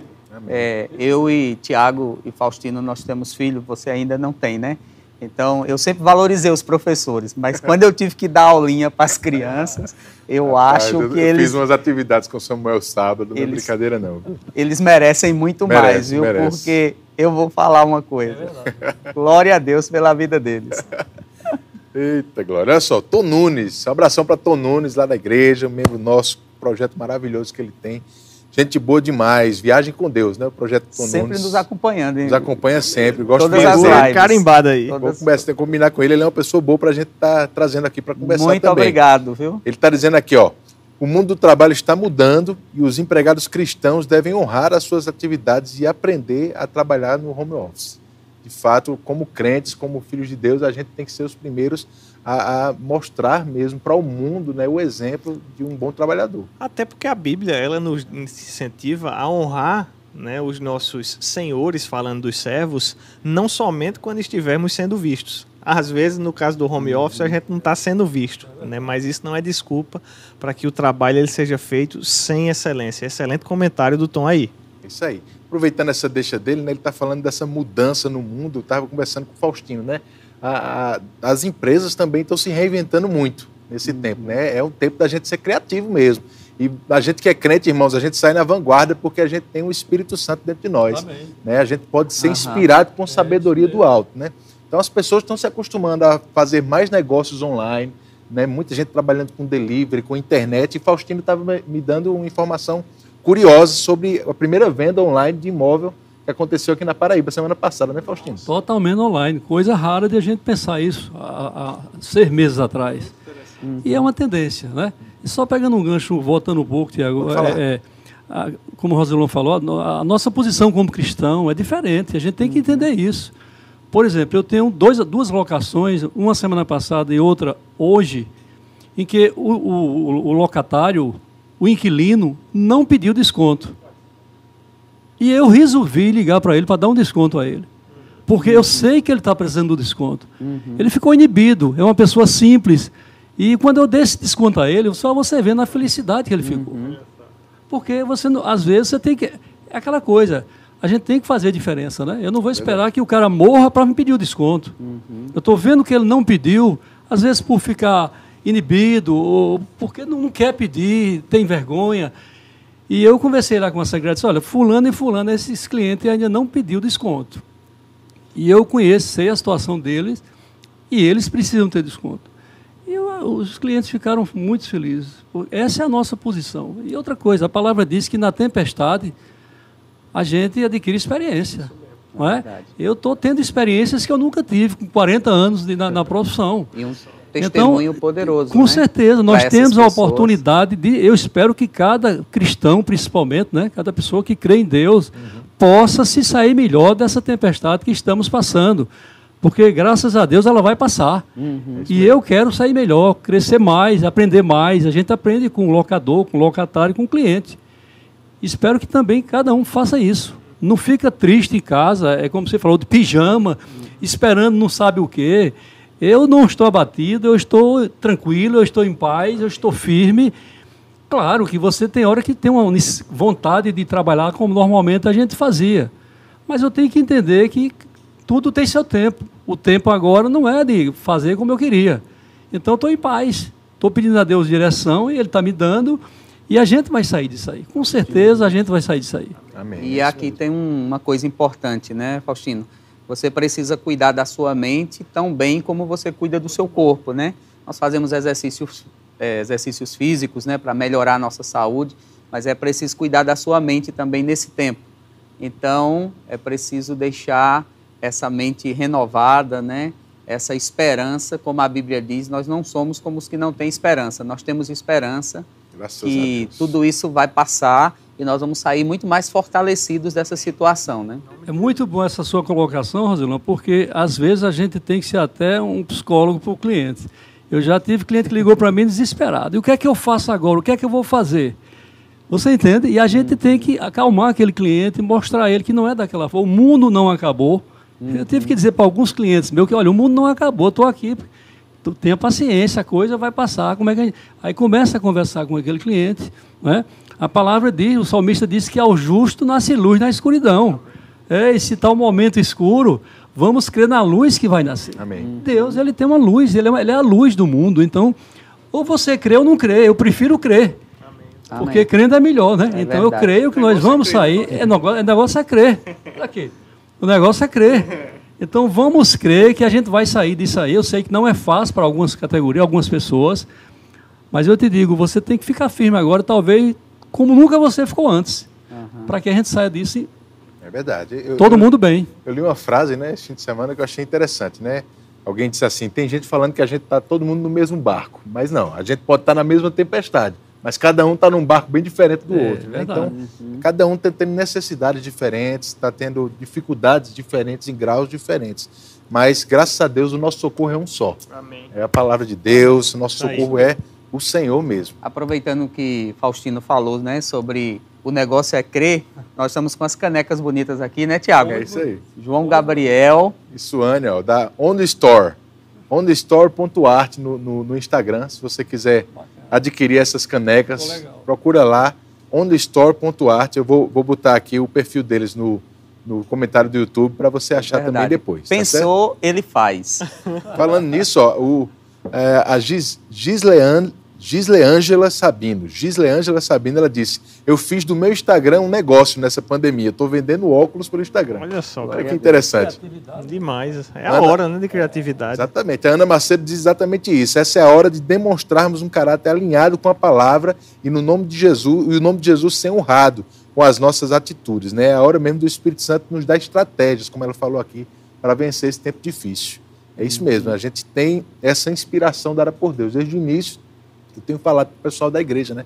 É, eu e Tiago e Faustino, nós temos filho, você ainda não tem, né? Então, eu sempre valorizei os professores, mas quando eu tive que dar aulinha para as crianças, eu Rapaz, acho que eu eles... fiz umas atividades com o Samuel sábado, não é brincadeira não. Eles merecem muito merece, mais, viu? Merece. Porque eu vou falar uma coisa. É Glória a Deus pela vida deles. Eita, Glória. Olha só, Tom Nunes. Um abração para Tom Nunes lá da igreja, membro nosso, projeto maravilhoso que ele tem. Gente boa demais. Viagem com Deus, né? O projeto Tom sempre Nunes. nos acompanhando, hein? Nos acompanha sempre. Gosto Todas as lives. carimbada aí. Todas... Vou conversar, combinar com ele. Ele é uma pessoa boa para a gente estar tá trazendo aqui para conversar Muito também. Muito obrigado, viu? Ele está dizendo aqui, ó. O mundo do trabalho está mudando e os empregados cristãos devem honrar as suas atividades e aprender a trabalhar no home office. De fato, como crentes, como filhos de Deus, a gente tem que ser os primeiros a, a mostrar mesmo para o mundo né, o exemplo de um bom trabalhador. Até porque a Bíblia ela nos incentiva a honrar né, os nossos senhores, falando dos servos, não somente quando estivermos sendo vistos. Às vezes, no caso do home office, a gente não está sendo visto, né? mas isso não é desculpa para que o trabalho ele seja feito sem excelência. Excelente comentário do Tom aí. Isso aí. Aproveitando essa deixa dele, né, ele está falando dessa mudança no mundo. Eu estava conversando com o Faustino, né? a, a, as empresas também estão se reinventando muito nesse uhum. tempo, né? É um tempo da gente ser criativo mesmo. E a gente que é crente, irmãos, a gente sai na vanguarda porque a gente tem o Espírito Santo dentro de nós. Né? A gente pode ser inspirado com é, sabedoria do alto. Né? Então as pessoas estão se acostumando a fazer mais negócios online, né? muita gente trabalhando com delivery, com internet. E Faustino estava me dando uma informação curiosa sobre a primeira venda online de imóvel que aconteceu aqui na Paraíba semana passada, né, Faustino? Totalmente online. Coisa rara de a gente pensar isso há, há seis meses atrás. E é uma tendência, né? E só pegando um gancho, voltando um pouco, Tiago, é, é, a, como o Rosilon falou, a, a, nossa posição como cristão é diferente. A gente tem que entender isso. Por exemplo, eu tenho dois, duas locações, uma semana passada e outra hoje, em que o, o, o locatário, o inquilino, não pediu desconto. E eu resolvi ligar para ele para dar um desconto a ele. Porque eu sei que ele está precisando do desconto. Uhum. Ele ficou inibido, é uma pessoa simples. E quando eu dei esse desconto a ele, só você vê na felicidade que ele ficou. Uhum. Porque você, às vezes, você tem que. É aquela coisa. A gente tem que fazer diferença, né? Eu não vou esperar que o cara morra para me pedir o desconto. Uhum. Eu estou vendo que ele não pediu, às vezes por ficar inibido, ou porque não, quer pedir, tem vergonha. E eu conversei lá com a secretária e disse, olha, fulano e fulano, esses clientes ainda não pediu desconto. E eu conheço, sei a situação deles, e eles precisam ter desconto. E eu, os clientes ficaram muito felizes. Essa é a nossa posição. E outra coisa, a palavra diz que na tempestade a gente adquire experiência. Não é? Eu estou tendo experiências que eu nunca tive, com 40 anos de, na, na profissão. Testemunho então, poderoso. Com né? certeza, nós temos a oportunidade de, eu espero que cada cristão, principalmente, né, cada pessoa que crê em Deus, uhum. possa se sair melhor dessa tempestade que estamos passando. Porque graças a Deus ela vai passar. Uhum. E eu quero sair melhor, crescer mais, aprender mais. A gente aprende com o locador, com o locatário, com o cliente. Espero que também cada um faça isso. Não fica triste em casa, é como você falou, de pijama, uhum. esperando não sabe o quê. Eu não estou abatido, eu estou tranquilo, eu estou em paz, eu estou firme. Claro que você tem hora que tem uma vontade de trabalhar como normalmente a gente fazia. Mas eu tenho que entender que tudo tem seu tempo. O tempo agora não é de fazer como eu queria. Então estou em paz. Estou pedindo a Deus direção e Ele está me dando. E a gente vai sair disso aí. Com certeza a gente vai sair disso aí. Amém. E aqui tem uma coisa importante, né, Faustino? Você precisa cuidar da sua mente tão bem como você cuida do seu corpo, né? Nós fazemos exercícios, é, exercícios físicos, né, para melhorar a nossa saúde, mas é preciso cuidar da sua mente também nesse tempo. Então, é preciso deixar essa mente renovada, né? Essa esperança, como a Bíblia diz, nós não somos como os que não têm esperança. Nós temos esperança Graças que tudo isso vai passar e nós vamos sair muito mais fortalecidos dessa situação, né? É muito bom essa sua colocação, Rosilão, porque às vezes a gente tem que ser até um psicólogo para o cliente. Eu já tive cliente que ligou para mim desesperado. E o que é que eu faço agora? O que é que eu vou fazer? Você entende? E a gente tem que acalmar aquele cliente mostrar a ele que não é daquela forma. O mundo não acabou. Eu tive que dizer para alguns clientes meus que, olha, o mundo não acabou, estou aqui. Tenha paciência, a coisa vai passar. Como é que gente... Aí começa a conversar com aquele cliente, né? A palavra diz, o salmista diz que ao justo nasce luz na escuridão. É, e se está um momento escuro, vamos crer na luz que vai nascer. Amém. Deus, ele tem uma luz, ele é, ele é a luz do mundo. Então, ou você crê ou não crê. Eu prefiro crer. Amém. Porque crendo é melhor, né? É então verdade. eu creio que nós vamos é sair. É negócio, é negócio é crer. Aqui. O negócio é crer. Então vamos crer que a gente vai sair disso aí. Eu sei que não é fácil para algumas categorias, algumas pessoas. Mas eu te digo, você tem que ficar firme agora, talvez como nunca você ficou antes. Uhum. Para que a gente saia disso e é verdade. Eu, Todo eu, mundo bem. Eu li uma frase, né, esse fim de semana que eu achei interessante, né? Alguém disse assim: tem gente falando que a gente está todo mundo no mesmo barco, mas não, a gente pode estar tá na mesma tempestade, mas cada um está num barco bem diferente do é, outro. Né? Então, uhum. cada um está tendo necessidades diferentes, está tendo dificuldades diferentes em graus diferentes. Mas, graças a Deus, o nosso socorro é um só. Amém. É a palavra de Deus, o nosso socorro é o Senhor mesmo. Aproveitando que Faustino falou, né, sobre o negócio é crer, nós estamos com as canecas bonitas aqui, né, Tiago? É isso aí. João Gabriel. Isso, Ania, ó, da On The Store. OnTheStore.art no, no, no, Instagram, se você quiser adquirir essas canecas, procura lá, OnTheStore.art. Eu vou, vou botar aqui o perfil deles no, no comentário do YouTube para você achar Verdade. também depois. Tá Pensou, tá ele faz. Falando nisso, ó, o, é, a Gis, Gisleane, Gisleângela Sabino. Gisleângela Sabino, ela disse: Eu fiz do meu Instagram um negócio nessa pandemia. Estou vendendo óculos pelo Instagram. Olha só. Olha que interessante. Demais. É a Ana, hora né, de criatividade. Exatamente. A Ana Macedo diz exatamente isso. Essa é a hora de demonstrarmos um caráter alinhado com a palavra e no nome de Jesus, e o nome de Jesus ser honrado com as nossas atitudes. Né? É a hora mesmo do Espírito Santo nos dar estratégias, como ela falou aqui, para vencer esse tempo difícil. É isso mesmo. A gente tem essa inspiração dada por Deus. Desde o início, eu tenho falado para o pessoal da igreja, né?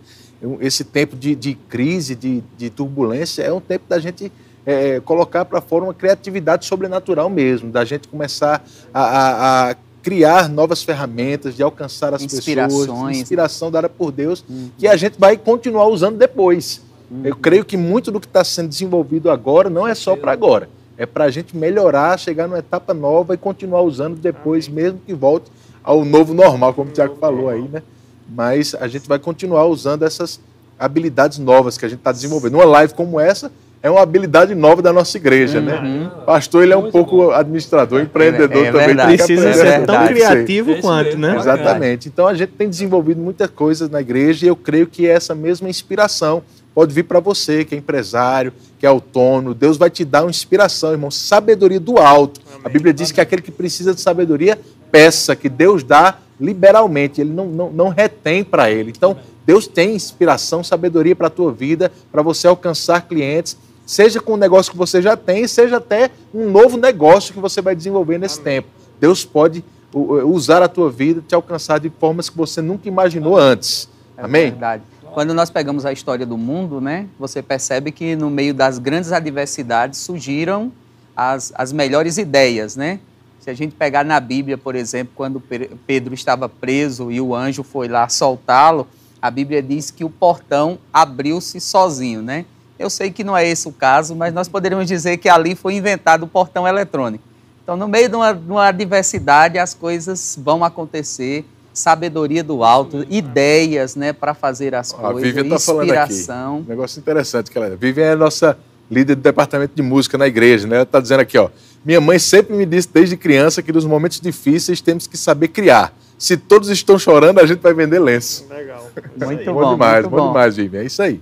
Esse tempo de, de crise, de, de, turbulência, é um tempo da gente é, colocar para fora uma criatividade sobrenatural mesmo, da gente começar a, a, a criar novas ferramentas, de alcançar as pessoas, inspiração dada por Deus, uhum. que a gente vai continuar usando depois. Uhum. Eu creio que muito do que está sendo desenvolvido agora não é só para agora, é para a gente melhorar, chegar numa etapa nova e continuar usando depois, Amém. mesmo que volte ao novo normal, como o Tiago falou aí, né? Mas a gente vai continuar usando essas habilidades novas que a gente está desenvolvendo. Uma live como essa é uma habilidade nova da nossa igreja, né? uhum. né? Pastor, ele é um pouco administrador, empreendedor é, é também. Precisa ser tão criativo é quanto, né? Exatamente. Então a gente tem desenvolvido muitas coisas na igreja e eu creio que essa mesma inspiração pode vir para você, que é empresário, que é autônomo. Deus vai te dar uma inspiração, irmão, sabedoria do alto. Amém. A Bíblia diz Amém. que aquele que precisa de sabedoria, peça, que Deus dá liberalmente, ele não, não, não retém para ele. Então, Deus tem inspiração, sabedoria para a tua vida, para você alcançar clientes, seja com o negócio que você já tem, seja até um novo negócio que você vai desenvolver nesse Amém. tempo. Deus pode usar a tua vida, te alcançar de formas que você nunca imaginou antes. É Amém? Verdade. Quando nós pegamos a história do mundo, né, você percebe que no meio das grandes adversidades surgiram as, as melhores ideias, né? Se a gente pegar na Bíblia, por exemplo, quando Pedro estava preso e o anjo foi lá soltá-lo, a Bíblia diz que o portão abriu-se sozinho, né? Eu sei que não é esse o caso, mas nós poderíamos dizer que ali foi inventado o portão eletrônico. Então, no meio de uma, de uma adversidade, as coisas vão acontecer, sabedoria do alto, ideias, né, para fazer as coisas, a Vivian tá inspiração. Aqui, um negócio interessante que ela. Vivian é a nossa líder do departamento de música na igreja, né? Ela está dizendo aqui, ó. Minha mãe sempre me disse desde criança que nos momentos difíceis temos que saber criar. Se todos estão chorando, a gente vai vender lenço. Legal. Muito bom, bom demais, muito bom. bom demais, Vivian. É isso aí.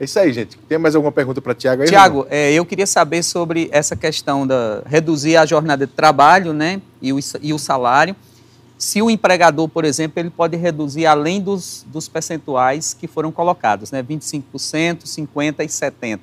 É isso aí, gente. Tem mais alguma pergunta para Tiago aí? Tiago, é, eu queria saber sobre essa questão da reduzir a jornada de trabalho, né, e o, e o salário. Se o empregador, por exemplo, ele pode reduzir além dos, dos percentuais que foram colocados, né, 25%, 50% e 70%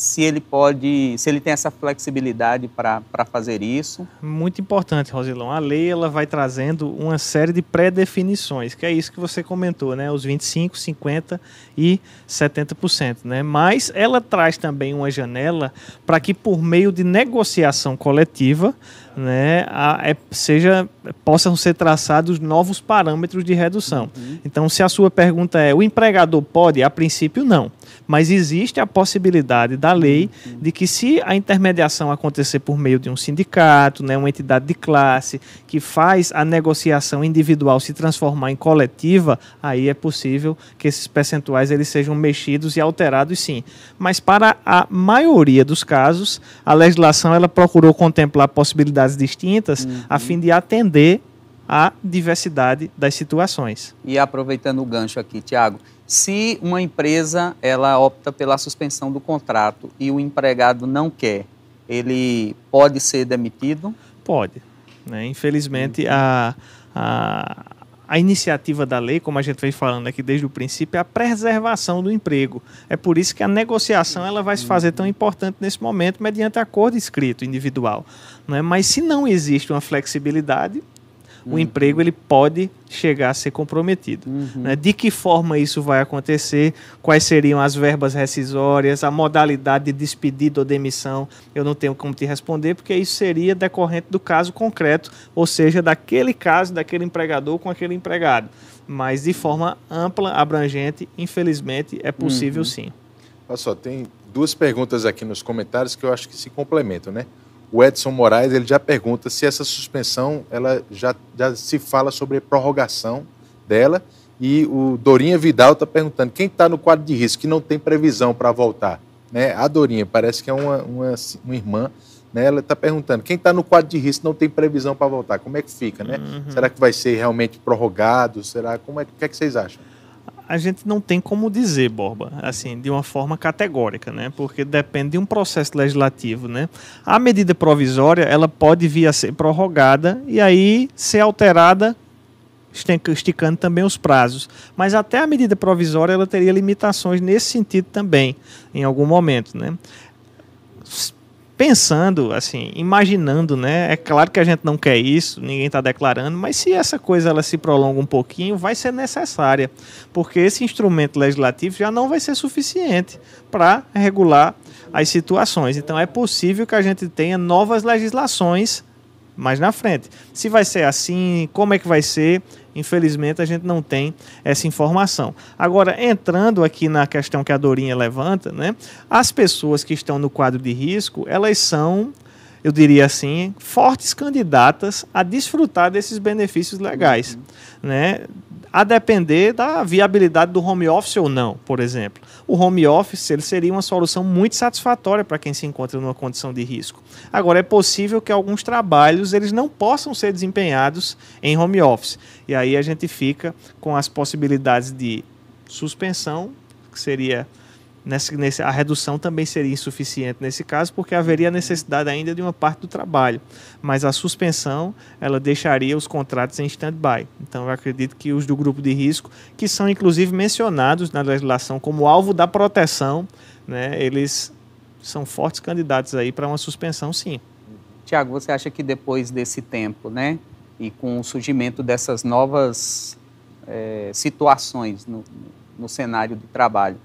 se ele pode, se ele tem essa flexibilidade para fazer isso. Muito importante, Rosilão. A lei ela vai trazendo uma série de pré-definições, que é isso que você comentou, né? Os 25, 50 e 70%, né? Mas ela traz também uma janela para que por meio de negociação coletiva né, a, é, seja possam ser traçados novos parâmetros de redução. Uhum. Então, se a sua pergunta é o empregador pode, a princípio não, mas existe a possibilidade da lei uhum. de que se a intermediação acontecer por meio de um sindicato, né, uma entidade de classe que faz a negociação individual se transformar em coletiva, aí é possível que esses percentuais eles sejam mexidos e alterados sim. Mas para a maioria dos casos, a legislação ela procurou contemplar possibilidades distintas uhum. a fim de atender à diversidade das situações. E aproveitando o gancho aqui, Tiago, se uma empresa ela opta pela suspensão do contrato e o empregado não quer, ele pode ser demitido? Pode. Né? Infelizmente, a, a a iniciativa da lei, como a gente vem falando aqui desde o princípio, é a preservação do emprego. É por isso que a negociação ela vai se fazer tão importante nesse momento, mediante acordo escrito individual. Não é? Mas se não existe uma flexibilidade, o emprego ele pode chegar a ser comprometido. Uhum. Né? De que forma isso vai acontecer? Quais seriam as verbas rescisórias, a modalidade de despedida ou demissão? Eu não tenho como te responder, porque isso seria decorrente do caso concreto, ou seja, daquele caso, daquele empregador com aquele empregado. Mas de forma ampla, abrangente, infelizmente, é possível uhum. sim. Olha só, tem duas perguntas aqui nos comentários que eu acho que se complementam, né? O Edson Moraes ele já pergunta se essa suspensão ela já, já se fala sobre prorrogação dela e o Dorinha Vidal está perguntando quem está no quadro de risco que não tem previsão para voltar, né? A Dorinha parece que é uma, uma, uma irmã, né? Ela está perguntando quem está no quadro de risco não tem previsão para voltar, como é que fica, né? Uhum. Será que vai ser realmente prorrogado? Será como é, o que é que vocês acham? A gente não tem como dizer, Borba, assim, de uma forma categórica, né? Porque depende de um processo legislativo, né? A medida provisória, ela pode vir a ser prorrogada e aí ser alterada esticando também os prazos. Mas até a medida provisória ela teria limitações nesse sentido também, em algum momento, né? Pensando, assim, imaginando, né? É claro que a gente não quer isso, ninguém está declarando, mas se essa coisa ela se prolonga um pouquinho, vai ser necessária, porque esse instrumento legislativo já não vai ser suficiente para regular as situações. Então é possível que a gente tenha novas legislações mais na frente. Se vai ser assim, como é que vai ser? Infelizmente, a gente não tem essa informação. Agora, entrando aqui na questão que a Dorinha levanta, né, as pessoas que estão no quadro de risco, elas são, eu diria assim, fortes candidatas a desfrutar desses benefícios legais. Uhum. Né? A depender da viabilidade do home office ou não, por exemplo. O home office ele seria uma solução muito satisfatória para quem se encontra numa condição de risco. Agora é possível que alguns trabalhos eles não possam ser desempenhados em home office. E aí a gente fica com as possibilidades de suspensão, que seria Nesse, nesse, a redução também seria insuficiente nesse caso, porque haveria necessidade ainda de uma parte do trabalho. Mas a suspensão, ela deixaria os contratos em stand-by. Então, eu acredito que os do grupo de risco, que são inclusive mencionados na legislação como alvo da proteção, né, eles são fortes candidatos aí para uma suspensão, sim. Tiago, você acha que depois desse tempo, né, e com o surgimento dessas novas é, situações no, no cenário de trabalho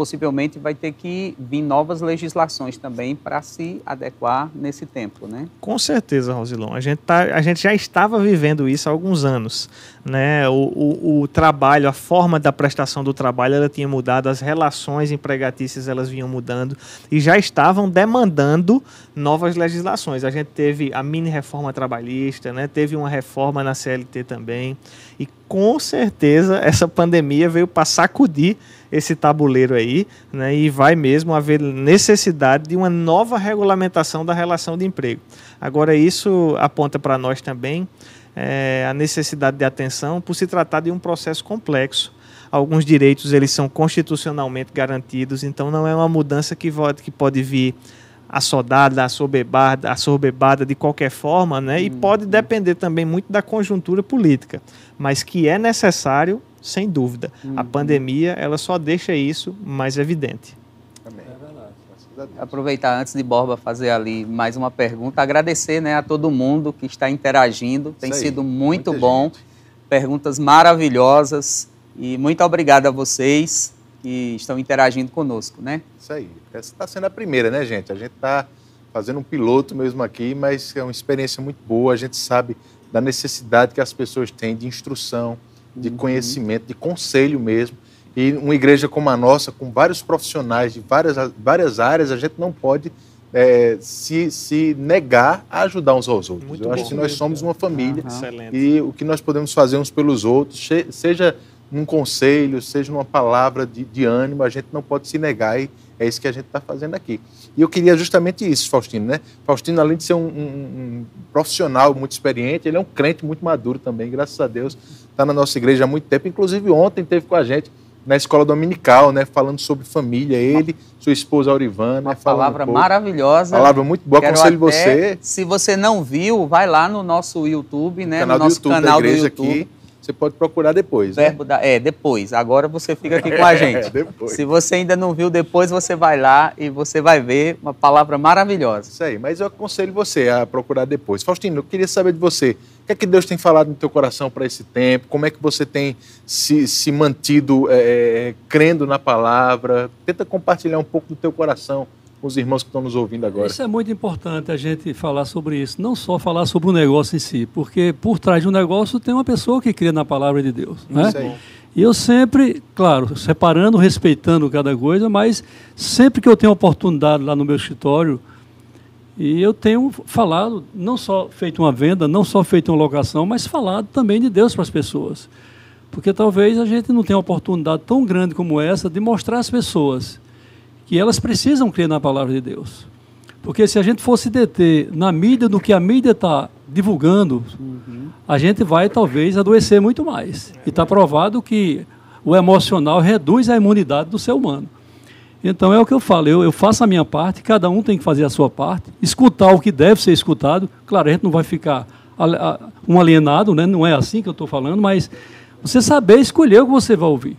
possivelmente vai ter que vir novas legislações também para se adequar nesse tempo, né? Com certeza, Rosilon. A gente, tá, a gente já estava vivendo isso há alguns anos. Né? O, o, o, trabalho, a forma da prestação do trabalho, ela tinha mudado, as relações empregatícias elas vinham mudando e já estavam demandando novas legislações. A gente teve a mini reforma trabalhista, né? teve uma reforma na CLT também e com certeza essa pandemia veio para sacudir esse tabuleiro aí, né, e vai mesmo haver necessidade de uma nova regulamentação da relação de emprego. Agora, isso aponta para nós também é, a necessidade de atenção por se tratar de um processo complexo. Alguns direitos eles são constitucionalmente garantidos, então não é uma mudança que, que pode vir assodada, assoberbada, assoberbada de qualquer forma, né? E pode uhum. depender também muito da conjuntura política, mas que é necessário sem dúvida. Uhum. A pandemia ela só deixa isso mais evidente. Amém. É. Aproveitar antes de Borba fazer ali mais uma pergunta, agradecer né, a todo mundo que está interagindo, tem sido muito Muita bom, gente. perguntas maravilhosas e muito obrigado a vocês que estão interagindo conosco, né? Isso aí. Essa está sendo a primeira, né, gente? A gente está fazendo um piloto mesmo aqui, mas é uma experiência muito boa. A gente sabe da necessidade que as pessoas têm de instrução, de uhum. conhecimento, de conselho mesmo. E uma igreja como a nossa, com vários profissionais de várias, várias áreas, a gente não pode é, se, se negar a ajudar uns aos outros. Muito Eu acho que nós somos uma família uhum. e o que nós podemos fazer uns pelos outros, seja num conselho, seja numa palavra de, de ânimo, a gente não pode se negar e é isso que a gente está fazendo aqui. E eu queria justamente isso, Faustino, né? Faustino, além de ser um, um, um, profissional muito experiente, ele é um crente muito maduro também, graças a Deus. Está na nossa igreja há muito tempo. Inclusive, ontem teve com a gente na escola dominical, né? Falando sobre família, ele, sua esposa Aurivana. Uma palavra um maravilhosa. Palavra muito boa, Quero aconselho até, você. Se você não viu, vai lá no nosso YouTube, né? Canal no nosso YouTube canal do YouTube. Você pode procurar depois. Né? Verbo da, é, depois. Agora você fica aqui com a gente. É, depois. Se você ainda não viu, depois você vai lá e você vai ver uma palavra maravilhosa. Isso aí, mas eu aconselho você a procurar depois. Faustino, eu queria saber de você. O que é que Deus tem falado no teu coração para esse tempo? Como é que você tem se, se mantido é, é, crendo na palavra? Tenta compartilhar um pouco do teu coração os irmãos que estão nos ouvindo agora. Isso é muito importante a gente falar sobre isso, não só falar sobre o negócio em si, porque por trás de um negócio tem uma pessoa que crê na palavra de Deus. Né? Isso aí. E eu sempre, claro, separando, respeitando cada coisa, mas sempre que eu tenho oportunidade lá no meu escritório, e eu tenho falado, não só feito uma venda, não só feito uma locação, mas falado também de Deus para as pessoas. Porque talvez a gente não tenha uma oportunidade tão grande como essa de mostrar às pessoas que elas precisam crer na palavra de Deus. Porque se a gente fosse deter na mídia do que a mídia está divulgando, uhum. a gente vai talvez adoecer muito mais. E está provado que o emocional reduz a imunidade do ser humano. Então é o que eu falo, eu, eu, faço a minha parte, cada um tem que fazer a sua parte, escutar o que deve ser escutado. Claro, a gente não vai ficar um alienado, né? não é assim que eu estou falando, mas você saber escolher o que você vai ouvir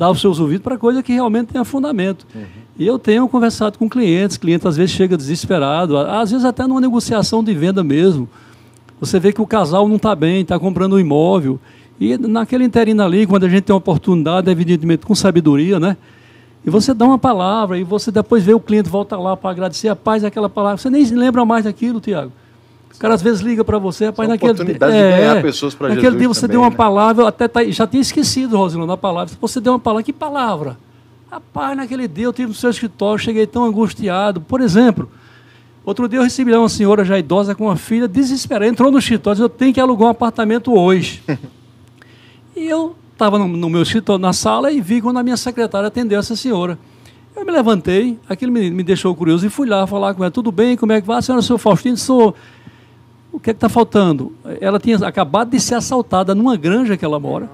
dar os seus ouvidos para coisa que realmente tenha fundamento. Uhum. E eu tenho conversado com clientes, cliente às vezes chega desesperado, às vezes até numa negociação de venda mesmo. Você vê que o casal não está bem, está comprando um imóvel. E naquele interino ali, quando a gente tem uma oportunidade, evidentemente com sabedoria, né? E você dá uma palavra e você depois vê o cliente volta lá para agradecer a paz daquela palavra. Você nem lembra mais daquilo, Tiago. O cara às vezes liga para você, rapaz, São naquele oportunidade é, de ganhar pessoas para Naquele dia você também, deu uma né? palavra, até tá, já tinha esquecido, Rosilão, da palavra. Você deu uma palavra, que palavra? Rapaz, naquele dia eu tive no seu escritório, cheguei tão angustiado. Por exemplo, outro dia eu recebi uma senhora já idosa com uma filha desesperada, entrou no escritório, disse, eu tenho que alugar um apartamento hoje. e eu estava no, no, meu escritório, na sala, e vi quando a minha secretária atendeu essa senhora. Eu me levantei, aquilo me, me deixou curioso, e fui lá falar com ela, tudo bem, como é que vai? A senhora, seu Faustino, sou o que é está faltando? Ela tinha acabado de ser assaltada numa granja que ela mora,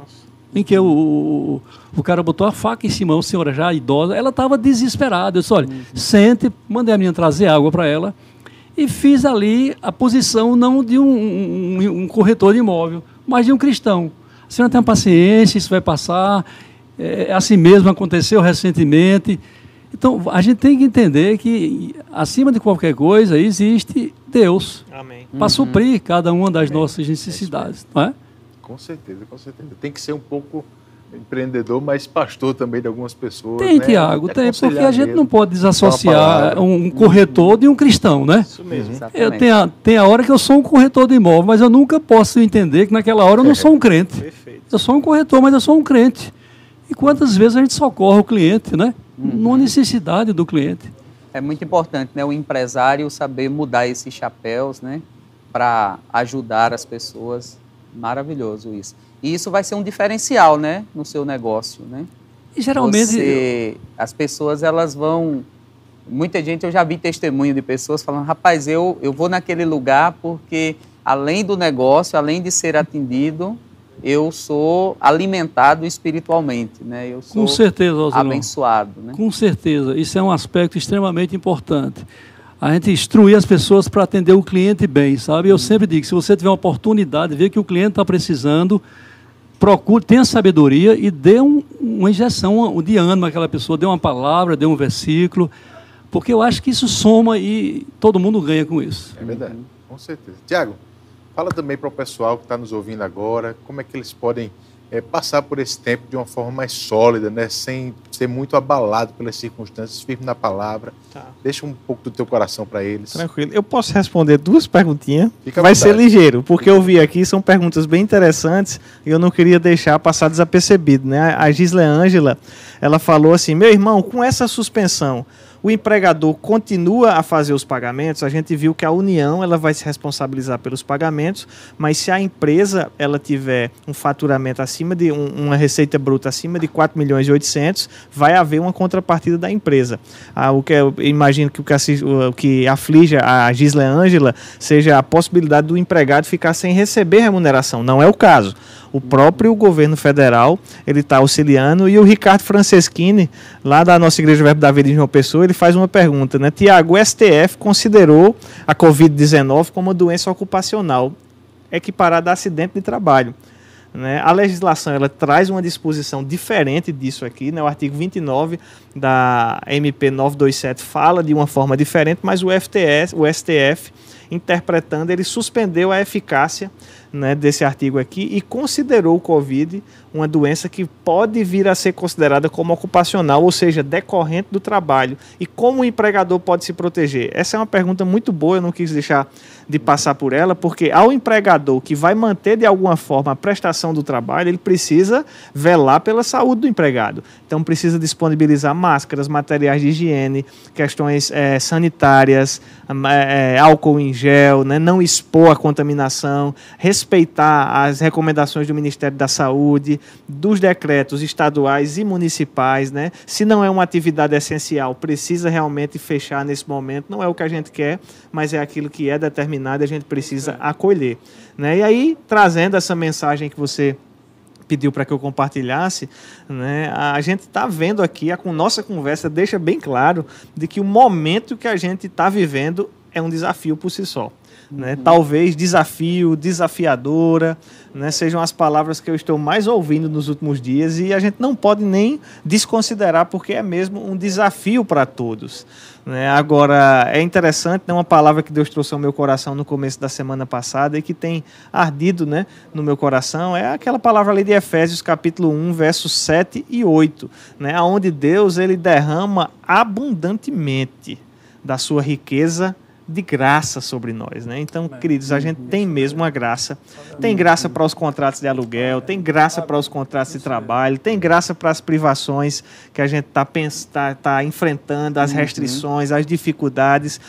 em que o, o, o cara botou a faca em cima, uma senhora já idosa, ela estava desesperada. Eu disse, olha, uhum. sente, mandei a menina trazer água para ela e fiz ali a posição não de um, um, um, corretor de imóvel, mas de um cristão. A senhora tem paciência, isso vai passar, é, assim mesmo aconteceu recentemente. Então, a gente tem que entender que, acima de qualquer coisa, existe Deus para uhum. suprir cada uma das Amém. nossas necessidades, não é? Com certeza, com certeza. Tem que ser um pouco empreendedor, mas pastor também de algumas pessoas. Tem, né? Tiago, tem, porque a gente não pode desassociar um corretor de um cristão, né? Isso mesmo. Uhum. Eu tenho a, tem a hora que eu sou um corretor de imóvel, mas eu nunca posso entender que naquela hora eu não sou um crente. Perfeito. Eu sou um corretor, mas eu sou um crente. E quantas vezes a gente socorre o cliente, né? Uhum. Numa necessidade do cliente. É muito importante, né? O empresário saber mudar esses chapéus, né? Para ajudar as pessoas. Maravilhoso isso. E isso vai ser um diferencial, né? No seu negócio, né? E geralmente... Você, as pessoas, elas vão... Muita gente, eu já vi testemunho de pessoas falando, rapaz, eu, eu vou naquele lugar porque, além do negócio, além de ser atendido, eu sou alimentado espiritualmente, né? Eu sou Com certeza, abençoado, né? Com certeza, isso é um aspecto extremamente importante. A gente instruir as pessoas para atender o cliente bem, sabe? Eu sempre digo, se você tiver uma oportunidade, ver que o cliente está precisando, procure, tenha sabedoria e dê um, uma injeção de ânimo àquela pessoa, dê uma palavra, dê um versículo, porque eu acho que isso soma e todo mundo ganha com isso. É verdade, com certeza. Tiago, fala também para o pessoal que está nos ouvindo agora, como é que eles podem é, passar por esse tempo de uma forma mais sólida, né? sem ser muito abalado pelas circunstâncias, firme na palavra. Tá. Deixa um pouco do teu coração para eles. Tranquilo. Eu posso responder duas perguntinhas. Fica Vai ser ligeiro, porque eu vi aqui, são perguntas bem interessantes e eu não queria deixar passar desapercebido. Né? A Gisle Ângela, ela falou assim, meu irmão, com essa suspensão, o empregador continua a fazer os pagamentos. A gente viu que a União ela vai se responsabilizar pelos pagamentos, mas se a empresa ela tiver um faturamento acima de um, uma receita bruta acima de 4 milhões e 800, vai haver uma contrapartida da empresa. Ah, o que eu imagino que o que, o que aflige a Gisle Ângela seja a possibilidade do empregado ficar sem receber remuneração. Não é o caso. O próprio governo federal ele está auxiliando e o Ricardo Franceschini, lá da nossa Igreja Verbo da Vida de João Pessoa, ele faz uma pergunta, né? Tiago, o STF considerou a Covid-19 como uma doença ocupacional equiparada a acidente de trabalho. Né? A legislação ela traz uma disposição diferente disso aqui. Né? O artigo 29 da MP 927 fala de uma forma diferente, mas o, FTS, o STF, interpretando, ele suspendeu a eficácia né, desse artigo aqui e considerou o Covid uma doença que pode vir a ser considerada como ocupacional, ou seja, decorrente do trabalho. E como o empregador pode se proteger? Essa é uma pergunta muito boa, eu não quis deixar de passar por ela, porque ao empregador que vai manter de alguma forma a prestação do trabalho, ele precisa velar pela saúde do empregado. Então precisa disponibilizar máscaras, materiais de higiene, questões é, sanitárias, é, álcool em gel, né, não expor a contaminação, respeitar as recomendações do Ministério da Saúde, dos decretos estaduais e municipais, né? Se não é uma atividade essencial, precisa realmente fechar nesse momento. Não é o que a gente quer, mas é aquilo que é determinado e a gente precisa é. acolher. Né? E aí, trazendo essa mensagem que você pediu para que eu compartilhasse, né? A gente está vendo aqui, a nossa conversa deixa bem claro de que o momento que a gente está vivendo é um desafio por si só. Né? Uhum. Talvez desafio, desafiadora, né? sejam as palavras que eu estou mais ouvindo nos últimos dias e a gente não pode nem desconsiderar porque é mesmo um desafio para todos. Né? Agora, é interessante, né? uma palavra que Deus trouxe ao meu coração no começo da semana passada e que tem ardido né? no meu coração, é aquela palavra ali de Efésios capítulo 1, versos 7 e 8, né? onde Deus ele derrama abundantemente da sua riqueza de graça sobre nós, né? Então, queridos, a gente tem mesmo uma graça. Tem graça para os contratos de aluguel, tem graça para os contratos de trabalho, tem graça para as privações que a gente está tá, tá enfrentando, as uhum. restrições, as dificuldades.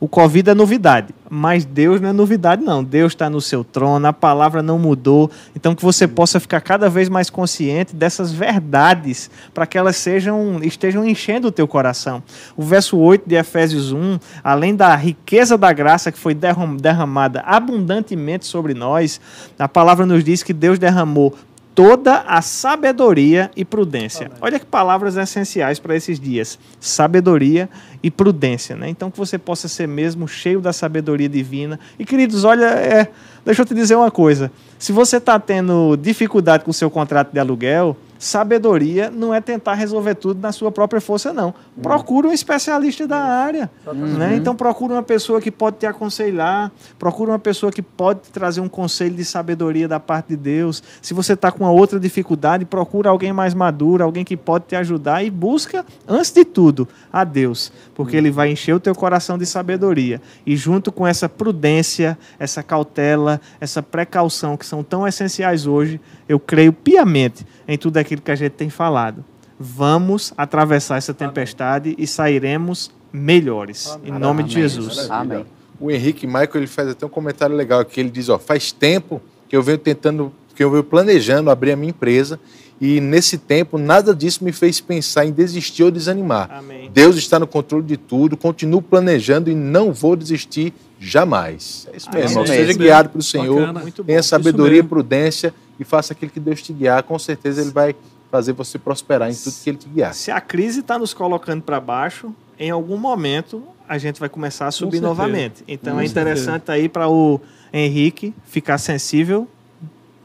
O Covid é novidade, mas Deus não é novidade, não. Deus está no seu trono, a palavra não mudou. Então, que você possa ficar cada vez mais consciente dessas verdades, para que elas sejam, estejam enchendo o teu coração. O verso 8 de Efésios 1, além da riqueza da graça que foi derramada abundantemente sobre nós, a palavra nos diz que Deus derramou toda a sabedoria e prudência. Olha que palavras essenciais para esses dias: sabedoria e prudência. Né? Então, que você possa ser mesmo cheio da sabedoria divina. E, queridos, olha, é, deixa eu te dizer uma coisa: se você está tendo dificuldade com o seu contrato de aluguel, sabedoria não é tentar resolver tudo na sua própria força, não. Procura um especialista da área. Né? Então, procura uma pessoa que pode te aconselhar, procura uma pessoa que pode te trazer um conselho de sabedoria da parte de Deus. Se você está com uma outra dificuldade, procura alguém mais maduro, alguém que pode te ajudar e busca, antes de tudo, a Deus, porque Ele vai encher o teu coração de sabedoria. E junto com essa prudência, essa cautela, essa precaução que são tão essenciais hoje, eu creio piamente em tudo aquilo que a gente tem falado. Vamos atravessar essa tempestade Amém. e sairemos melhores. Amém. Em nome Amém. de Jesus. Amém. O Henrique Michael ele faz até um comentário legal aqui. Ele diz: ó, faz tempo que eu venho tentando, que eu venho planejando abrir a minha empresa e nesse tempo nada disso me fez pensar em desistir ou desanimar. Amém. Deus está no controle de tudo, continuo planejando e não vou desistir jamais. É isso mesmo. Amém. Seja guiado pelo Senhor, tenha sabedoria e prudência e faça aquilo que Deus te guiar. Com certeza Ele vai fazer você prosperar em tudo que Ele te guiar. Se a crise está nos colocando para baixo, em algum momento a gente vai começar a subir novamente. Então Com é interessante certeza. aí para o Henrique ficar sensível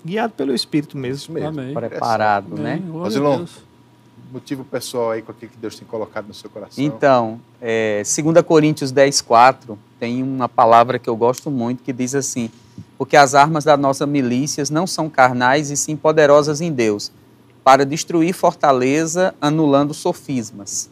guiado pelo Espírito mesmo. Mesmo. Amém. Preparado, Amém. né? Rosilon, motivo pessoal aí com aquilo que Deus tem colocado no seu coração. Então, é, 2 Coríntios 10, 4, tem uma palavra que eu gosto muito que diz assim, porque as armas das nossas milícias não são carnais e sim poderosas em Deus, para destruir fortaleza, anulando sofismas.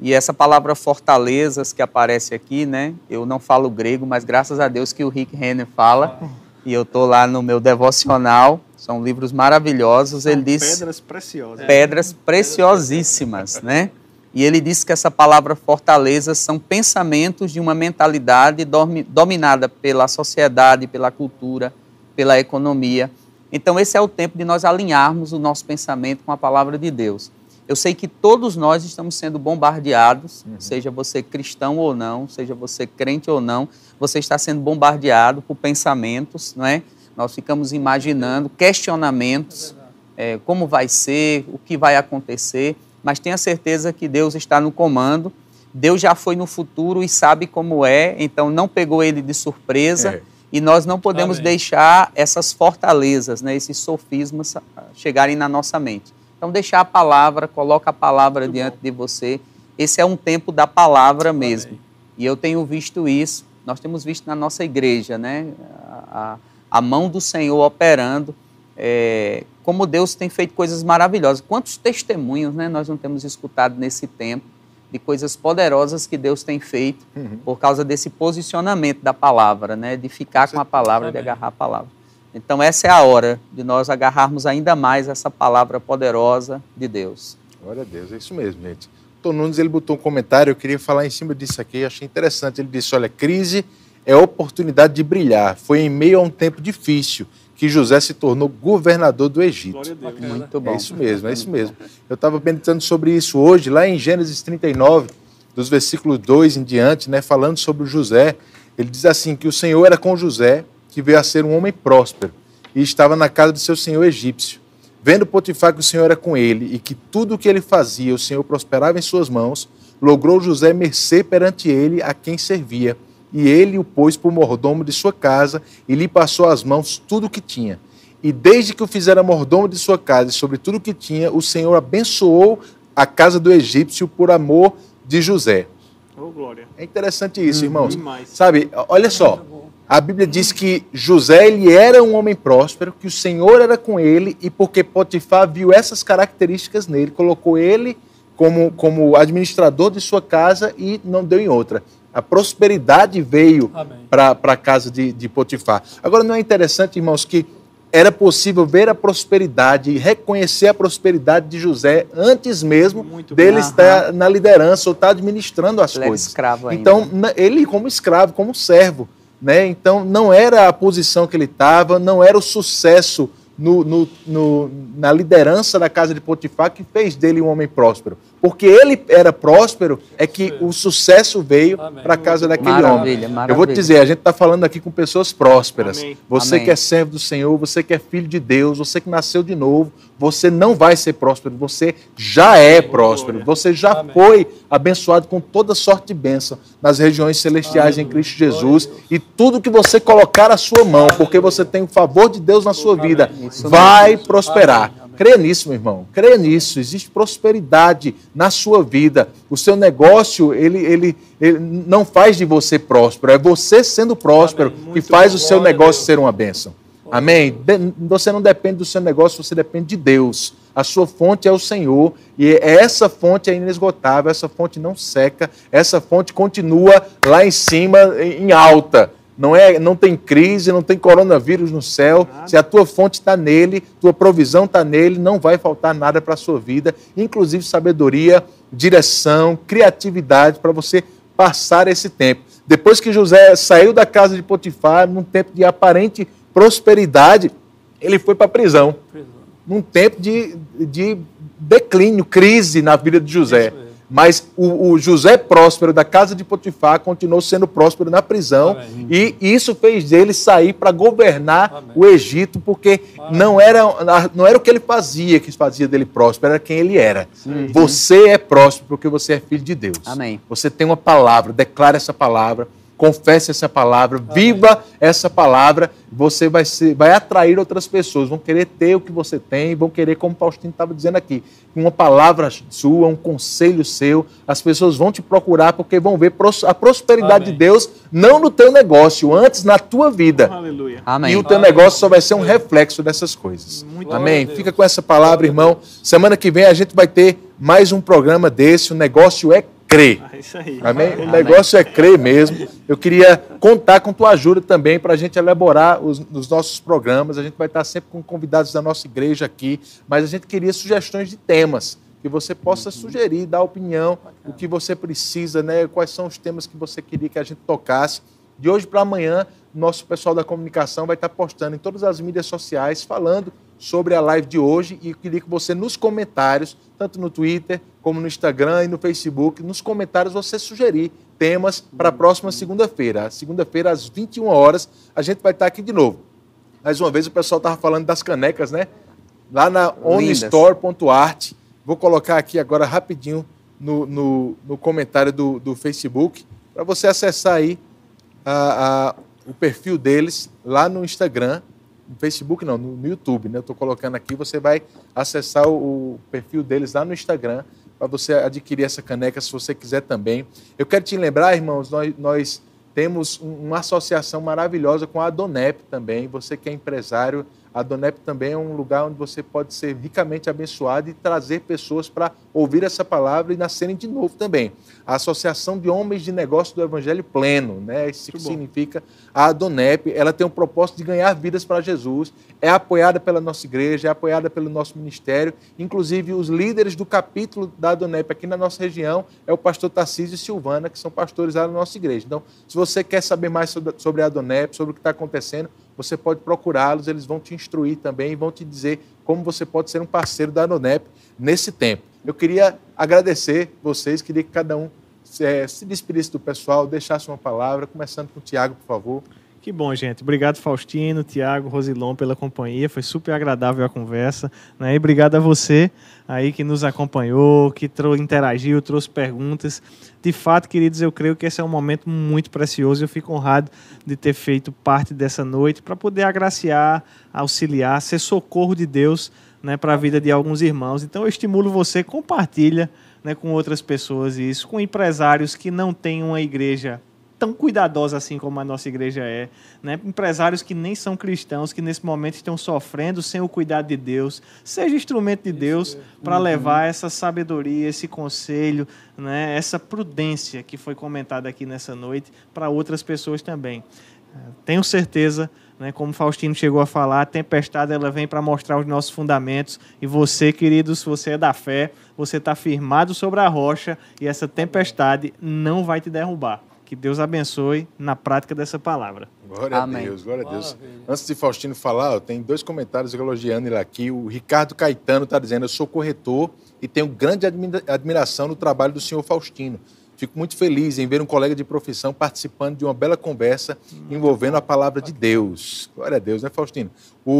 E essa palavra fortalezas que aparece aqui, né? Eu não falo grego, mas graças a Deus que o Rick Renner fala e eu estou lá no meu devocional. São livros maravilhosos. São ele diz pedras preciosas. Pedras preciosíssimas, né? E ele diz que essa palavra fortaleza são pensamentos de uma mentalidade dominada pela sociedade, pela cultura, pela economia. Então esse é o tempo de nós alinharmos o nosso pensamento com a palavra de Deus. Eu sei que todos nós estamos sendo bombardeados, uhum. seja você cristão ou não, seja você crente ou não, você está sendo bombardeado por pensamentos, não é? Nós ficamos imaginando questionamentos, é, como vai ser, o que vai acontecer, mas tenha certeza que Deus está no comando. Deus já foi no futuro e sabe como é, então não pegou ele de surpresa. É. E nós não podemos Amém. deixar essas fortalezas, né, esses sofismas chegarem na nossa mente. Então, deixar a palavra, coloca a palavra Muito diante bom. de você. Esse é um tempo da palavra mesmo. Amém. E eu tenho visto isso, nós temos visto na nossa igreja, né? A, a mão do Senhor operando, é, como Deus tem feito coisas maravilhosas. Quantos testemunhos né, nós não temos escutado nesse tempo de coisas poderosas que Deus tem feito uhum. por causa desse posicionamento da palavra, né? De ficar com a palavra, de agarrar a palavra. Então, essa é a hora de nós agarrarmos ainda mais essa palavra poderosa de Deus. Glória a Deus, é isso mesmo, gente. Tom Nunes ele botou um comentário, eu queria falar em cima disso aqui, achei interessante. Ele disse: olha, crise é oportunidade de brilhar. Foi em meio a um tempo difícil que José se tornou governador do Egito. Muito bom. É isso mesmo, é isso mesmo. Eu estava pensando sobre isso hoje, lá em Gênesis 39, dos versículos 2 em diante, né, falando sobre José. Ele diz assim: que o Senhor era com José que veio a ser um homem próspero e estava na casa de seu senhor egípcio. Vendo Potifar que o Senhor era com ele e que tudo o que ele fazia o Senhor prosperava em suas mãos, logrou José mercê perante ele a quem servia. E ele o pôs por mordomo de sua casa e lhe passou às mãos tudo o que tinha. E desde que o fizera mordomo de sua casa e sobre tudo o que tinha, o Senhor abençoou a casa do egípcio por amor de José. Oh, glória. É interessante isso, irmãos. Sabe, olha só. A Bíblia diz que José ele era um homem próspero, que o Senhor era com ele e porque Potifar viu essas características nele, colocou ele como, como administrador de sua casa e não deu em outra. A prosperidade veio para a casa de, de Potifar. Agora, não é interessante, irmãos, que era possível ver a prosperidade e reconhecer a prosperidade de José antes mesmo Muito dele bom. estar na liderança ou estar administrando as ele coisas. Escravo ainda. Então, ele como escravo, como servo. Né? Então, não era a posição que ele estava, não era o sucesso no, no, no, na liderança da casa de Potifar que fez dele um homem próspero. Porque ele era próspero, é que o sucesso veio para a casa daquele maravilha, homem. Maravilha. Eu vou te dizer, a gente está falando aqui com pessoas prósperas. Amém. Você Amém. que é servo do Senhor, você que é filho de Deus, você que nasceu de novo, você não vai ser próspero, você já é próspero, você já Amém. foi abençoado com toda sorte de bênção nas regiões celestiais em Cristo Jesus. E tudo que você colocar à sua mão, porque você tem o favor de Deus na sua vida, vai prosperar Creia nisso, meu irmão. Creia nisso. Existe prosperidade na sua vida. O seu negócio, ele, ele, ele não faz de você próspero. É você sendo próspero que faz o seu negócio ser uma bênção. Amém? Você não depende do seu negócio, você depende de Deus. A sua fonte é o Senhor e essa fonte é inesgotável, essa fonte não seca, essa fonte continua lá em cima, em alta. Não, é, não tem crise, não tem coronavírus no céu. Se a tua fonte está nele, tua provisão está nele, não vai faltar nada para a sua vida, inclusive sabedoria, direção, criatividade para você passar esse tempo. Depois que José saiu da casa de Potifar, num tempo de aparente prosperidade, ele foi para a prisão. Num tempo de, de declínio, crise na vida de José. Mas o, o, José próspero da casa de Potifar continuou sendo próspero na prisão Amém. e isso fez dele sair para governar Amém. o Egito, porque não era, não era o que ele fazia que fazia dele próspero, era quem ele era. Sim. Você é próspero porque você é filho de Deus. Amém. Você tem uma palavra, declara essa palavra confesse essa palavra, Amém. viva essa palavra, você vai, ser, vai atrair outras pessoas, vão querer ter o que você tem, vão querer, como o Faustino estava dizendo aqui, uma palavra sua, um conselho seu, as pessoas vão te procurar porque vão ver a prosperidade Amém. de Deus, não no teu negócio, antes na tua vida. Aleluia. Amém. E o teu negócio só vai ser um reflexo dessas coisas. Muito Amém. Fica com essa palavra, irmão. Semana que vem a gente vai ter mais um programa desse, o negócio é crer. Ah, isso aí. Amém? O negócio é crer mesmo. Eu queria contar com tua ajuda também para a gente elaborar os, os, nossos programas. A gente vai estar sempre com convidados da nossa igreja aqui, mas a gente queria sugestões de temas que você possa sugerir, dar opinião, o que você precisa, né? Quais são os temas que você queria que a gente tocasse. De hoje para amanhã, nosso pessoal da comunicação vai estar postando em todas as mídias sociais falando sobre a live de hoje e eu queria que você nos comentários, tanto no Twitter como no Instagram e no Facebook, nos comentários você sugerir temas para a próxima segunda-feira. Segunda-feira, às 21 horas, a gente vai estar aqui de novo. Mais uma vez, o pessoal estava falando das canecas, né? Lá na onestore.art. Vou colocar aqui agora rapidinho no, no, no comentário do, do Facebook para você acessar aí a, a, o perfil deles lá no Instagram no Facebook não, no, YouTube, né? Eu estou colocando aqui, você vai acessar o, o perfil deles lá no Instagram para você adquirir essa caneca se você quiser também. Eu quero te lembrar, irmãos, nós, nós temos uma associação maravilhosa com a Donep também. Você que é empresário, a Donep também é um lugar onde você pode ser ricamente abençoado e trazer pessoas para ouvir essa palavra e nascerem de novo também. A Associação de Homens de Negócio do Evangelho Pleno, né? Isso que significa a Donep. Ela tem o propósito de ganhar vidas para Jesus. É apoiada pela nossa igreja, é apoiada pelo nosso ministério. Inclusive, os líderes do capítulo da Donep aqui na nossa região é o pastor Tarcísio e Silvana, que são pastores lá na nossa igreja. Então, se você quer saber mais sobre a Donep, sobre o que está acontecendo, você pode procurá-los, eles vão te instruir também e vão te dizer como você pode ser um parceiro da Anonep nesse tempo. Eu queria agradecer vocês, queria que cada um é, se despedisse do pessoal, deixasse uma palavra, começando com o Tiago, por favor. Que bom, gente. Obrigado, Faustino, Tiago, Rosilon, pela companhia. Foi super agradável a conversa. Né? E obrigado a você aí que nos acompanhou, que interagiu, trouxe perguntas. De fato, queridos, eu creio que esse é um momento muito precioso. Eu fico honrado de ter feito parte dessa noite para poder agraciar, auxiliar, ser socorro de Deus né, para a vida de alguns irmãos. Então, eu estimulo você, compartilha né, com outras pessoas isso, com empresários que não têm uma igreja tão cuidadosa assim como a nossa igreja é. Né? Empresários que nem são cristãos, que nesse momento estão sofrendo sem o cuidado de Deus. Seja instrumento de Deus para uhum. levar essa sabedoria, esse conselho, né? essa prudência que foi comentada aqui nessa noite para outras pessoas também. Tenho certeza né, como Faustino chegou a falar, a tempestade ela vem para mostrar os nossos fundamentos. E você, querido, se você é da fé, você está firmado sobre a rocha e essa tempestade não vai te derrubar. Que Deus abençoe na prática dessa palavra. Glória Amém. a Deus, glória a Deus. Maravilha. Antes de Faustino falar, tem dois comentários elogiando ele aqui. O Ricardo Caetano está dizendo: Eu sou corretor e tenho grande admiração no trabalho do senhor Faustino. Fico muito feliz em ver um colega de profissão participando de uma bela conversa envolvendo a palavra de Deus. Glória a Deus, né, Faustino? O,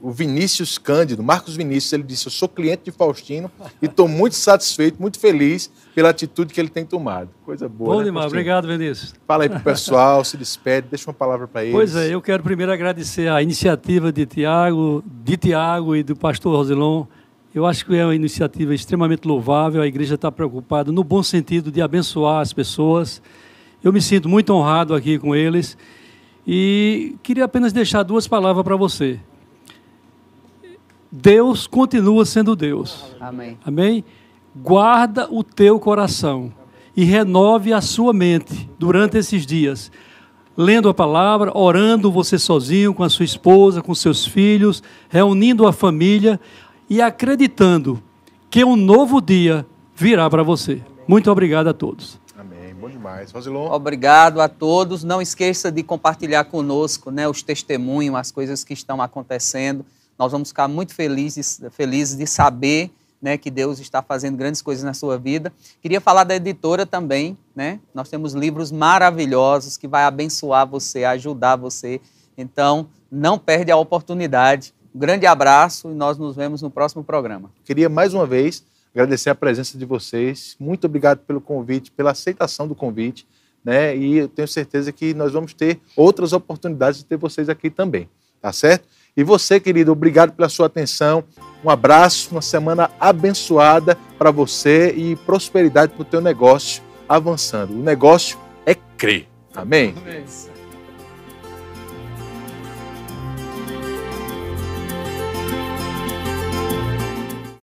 o, o Vinícius Cândido, Marcos Vinícius, ele disse: Eu sou cliente de Faustino e estou muito satisfeito, muito feliz pela atitude que ele tem tomado. Coisa boa. Bom né, demais, obrigado, Vinícius. Fala aí para o pessoal, se despede, deixa uma palavra para eles. Pois é, eu quero primeiro agradecer a iniciativa de Tiago, de Tiago e do pastor Rosilon eu acho que é uma iniciativa extremamente louvável. A igreja está preocupada no bom sentido de abençoar as pessoas. Eu me sinto muito honrado aqui com eles e queria apenas deixar duas palavras para você. Deus continua sendo Deus. Amém. Amém. Guarda o teu coração e renove a sua mente durante esses dias lendo a palavra, orando você sozinho, com a sua esposa, com seus filhos, reunindo a família, e acreditando que um novo dia virá para você. Muito obrigado a todos. Amém. Bom demais. Rosilon. Obrigado a todos. Não esqueça de compartilhar conosco né, os testemunhos, as coisas que estão acontecendo. Nós vamos ficar muito felizes, felizes de saber né, que Deus está fazendo grandes coisas na sua vida. Queria falar da editora também. Né? Nós temos livros maravilhosos que vai abençoar você, ajudar você. Então, não perde a oportunidade um grande abraço e nós nos vemos no próximo programa. Queria mais uma vez agradecer a presença de vocês. Muito obrigado pelo convite, pela aceitação do convite. Né? E eu tenho certeza que nós vamos ter outras oportunidades de ter vocês aqui também. Tá certo? E você, querido, obrigado pela sua atenção. Um abraço, uma semana abençoada para você e prosperidade para o teu negócio avançando. O negócio é crer. Amém? Amém.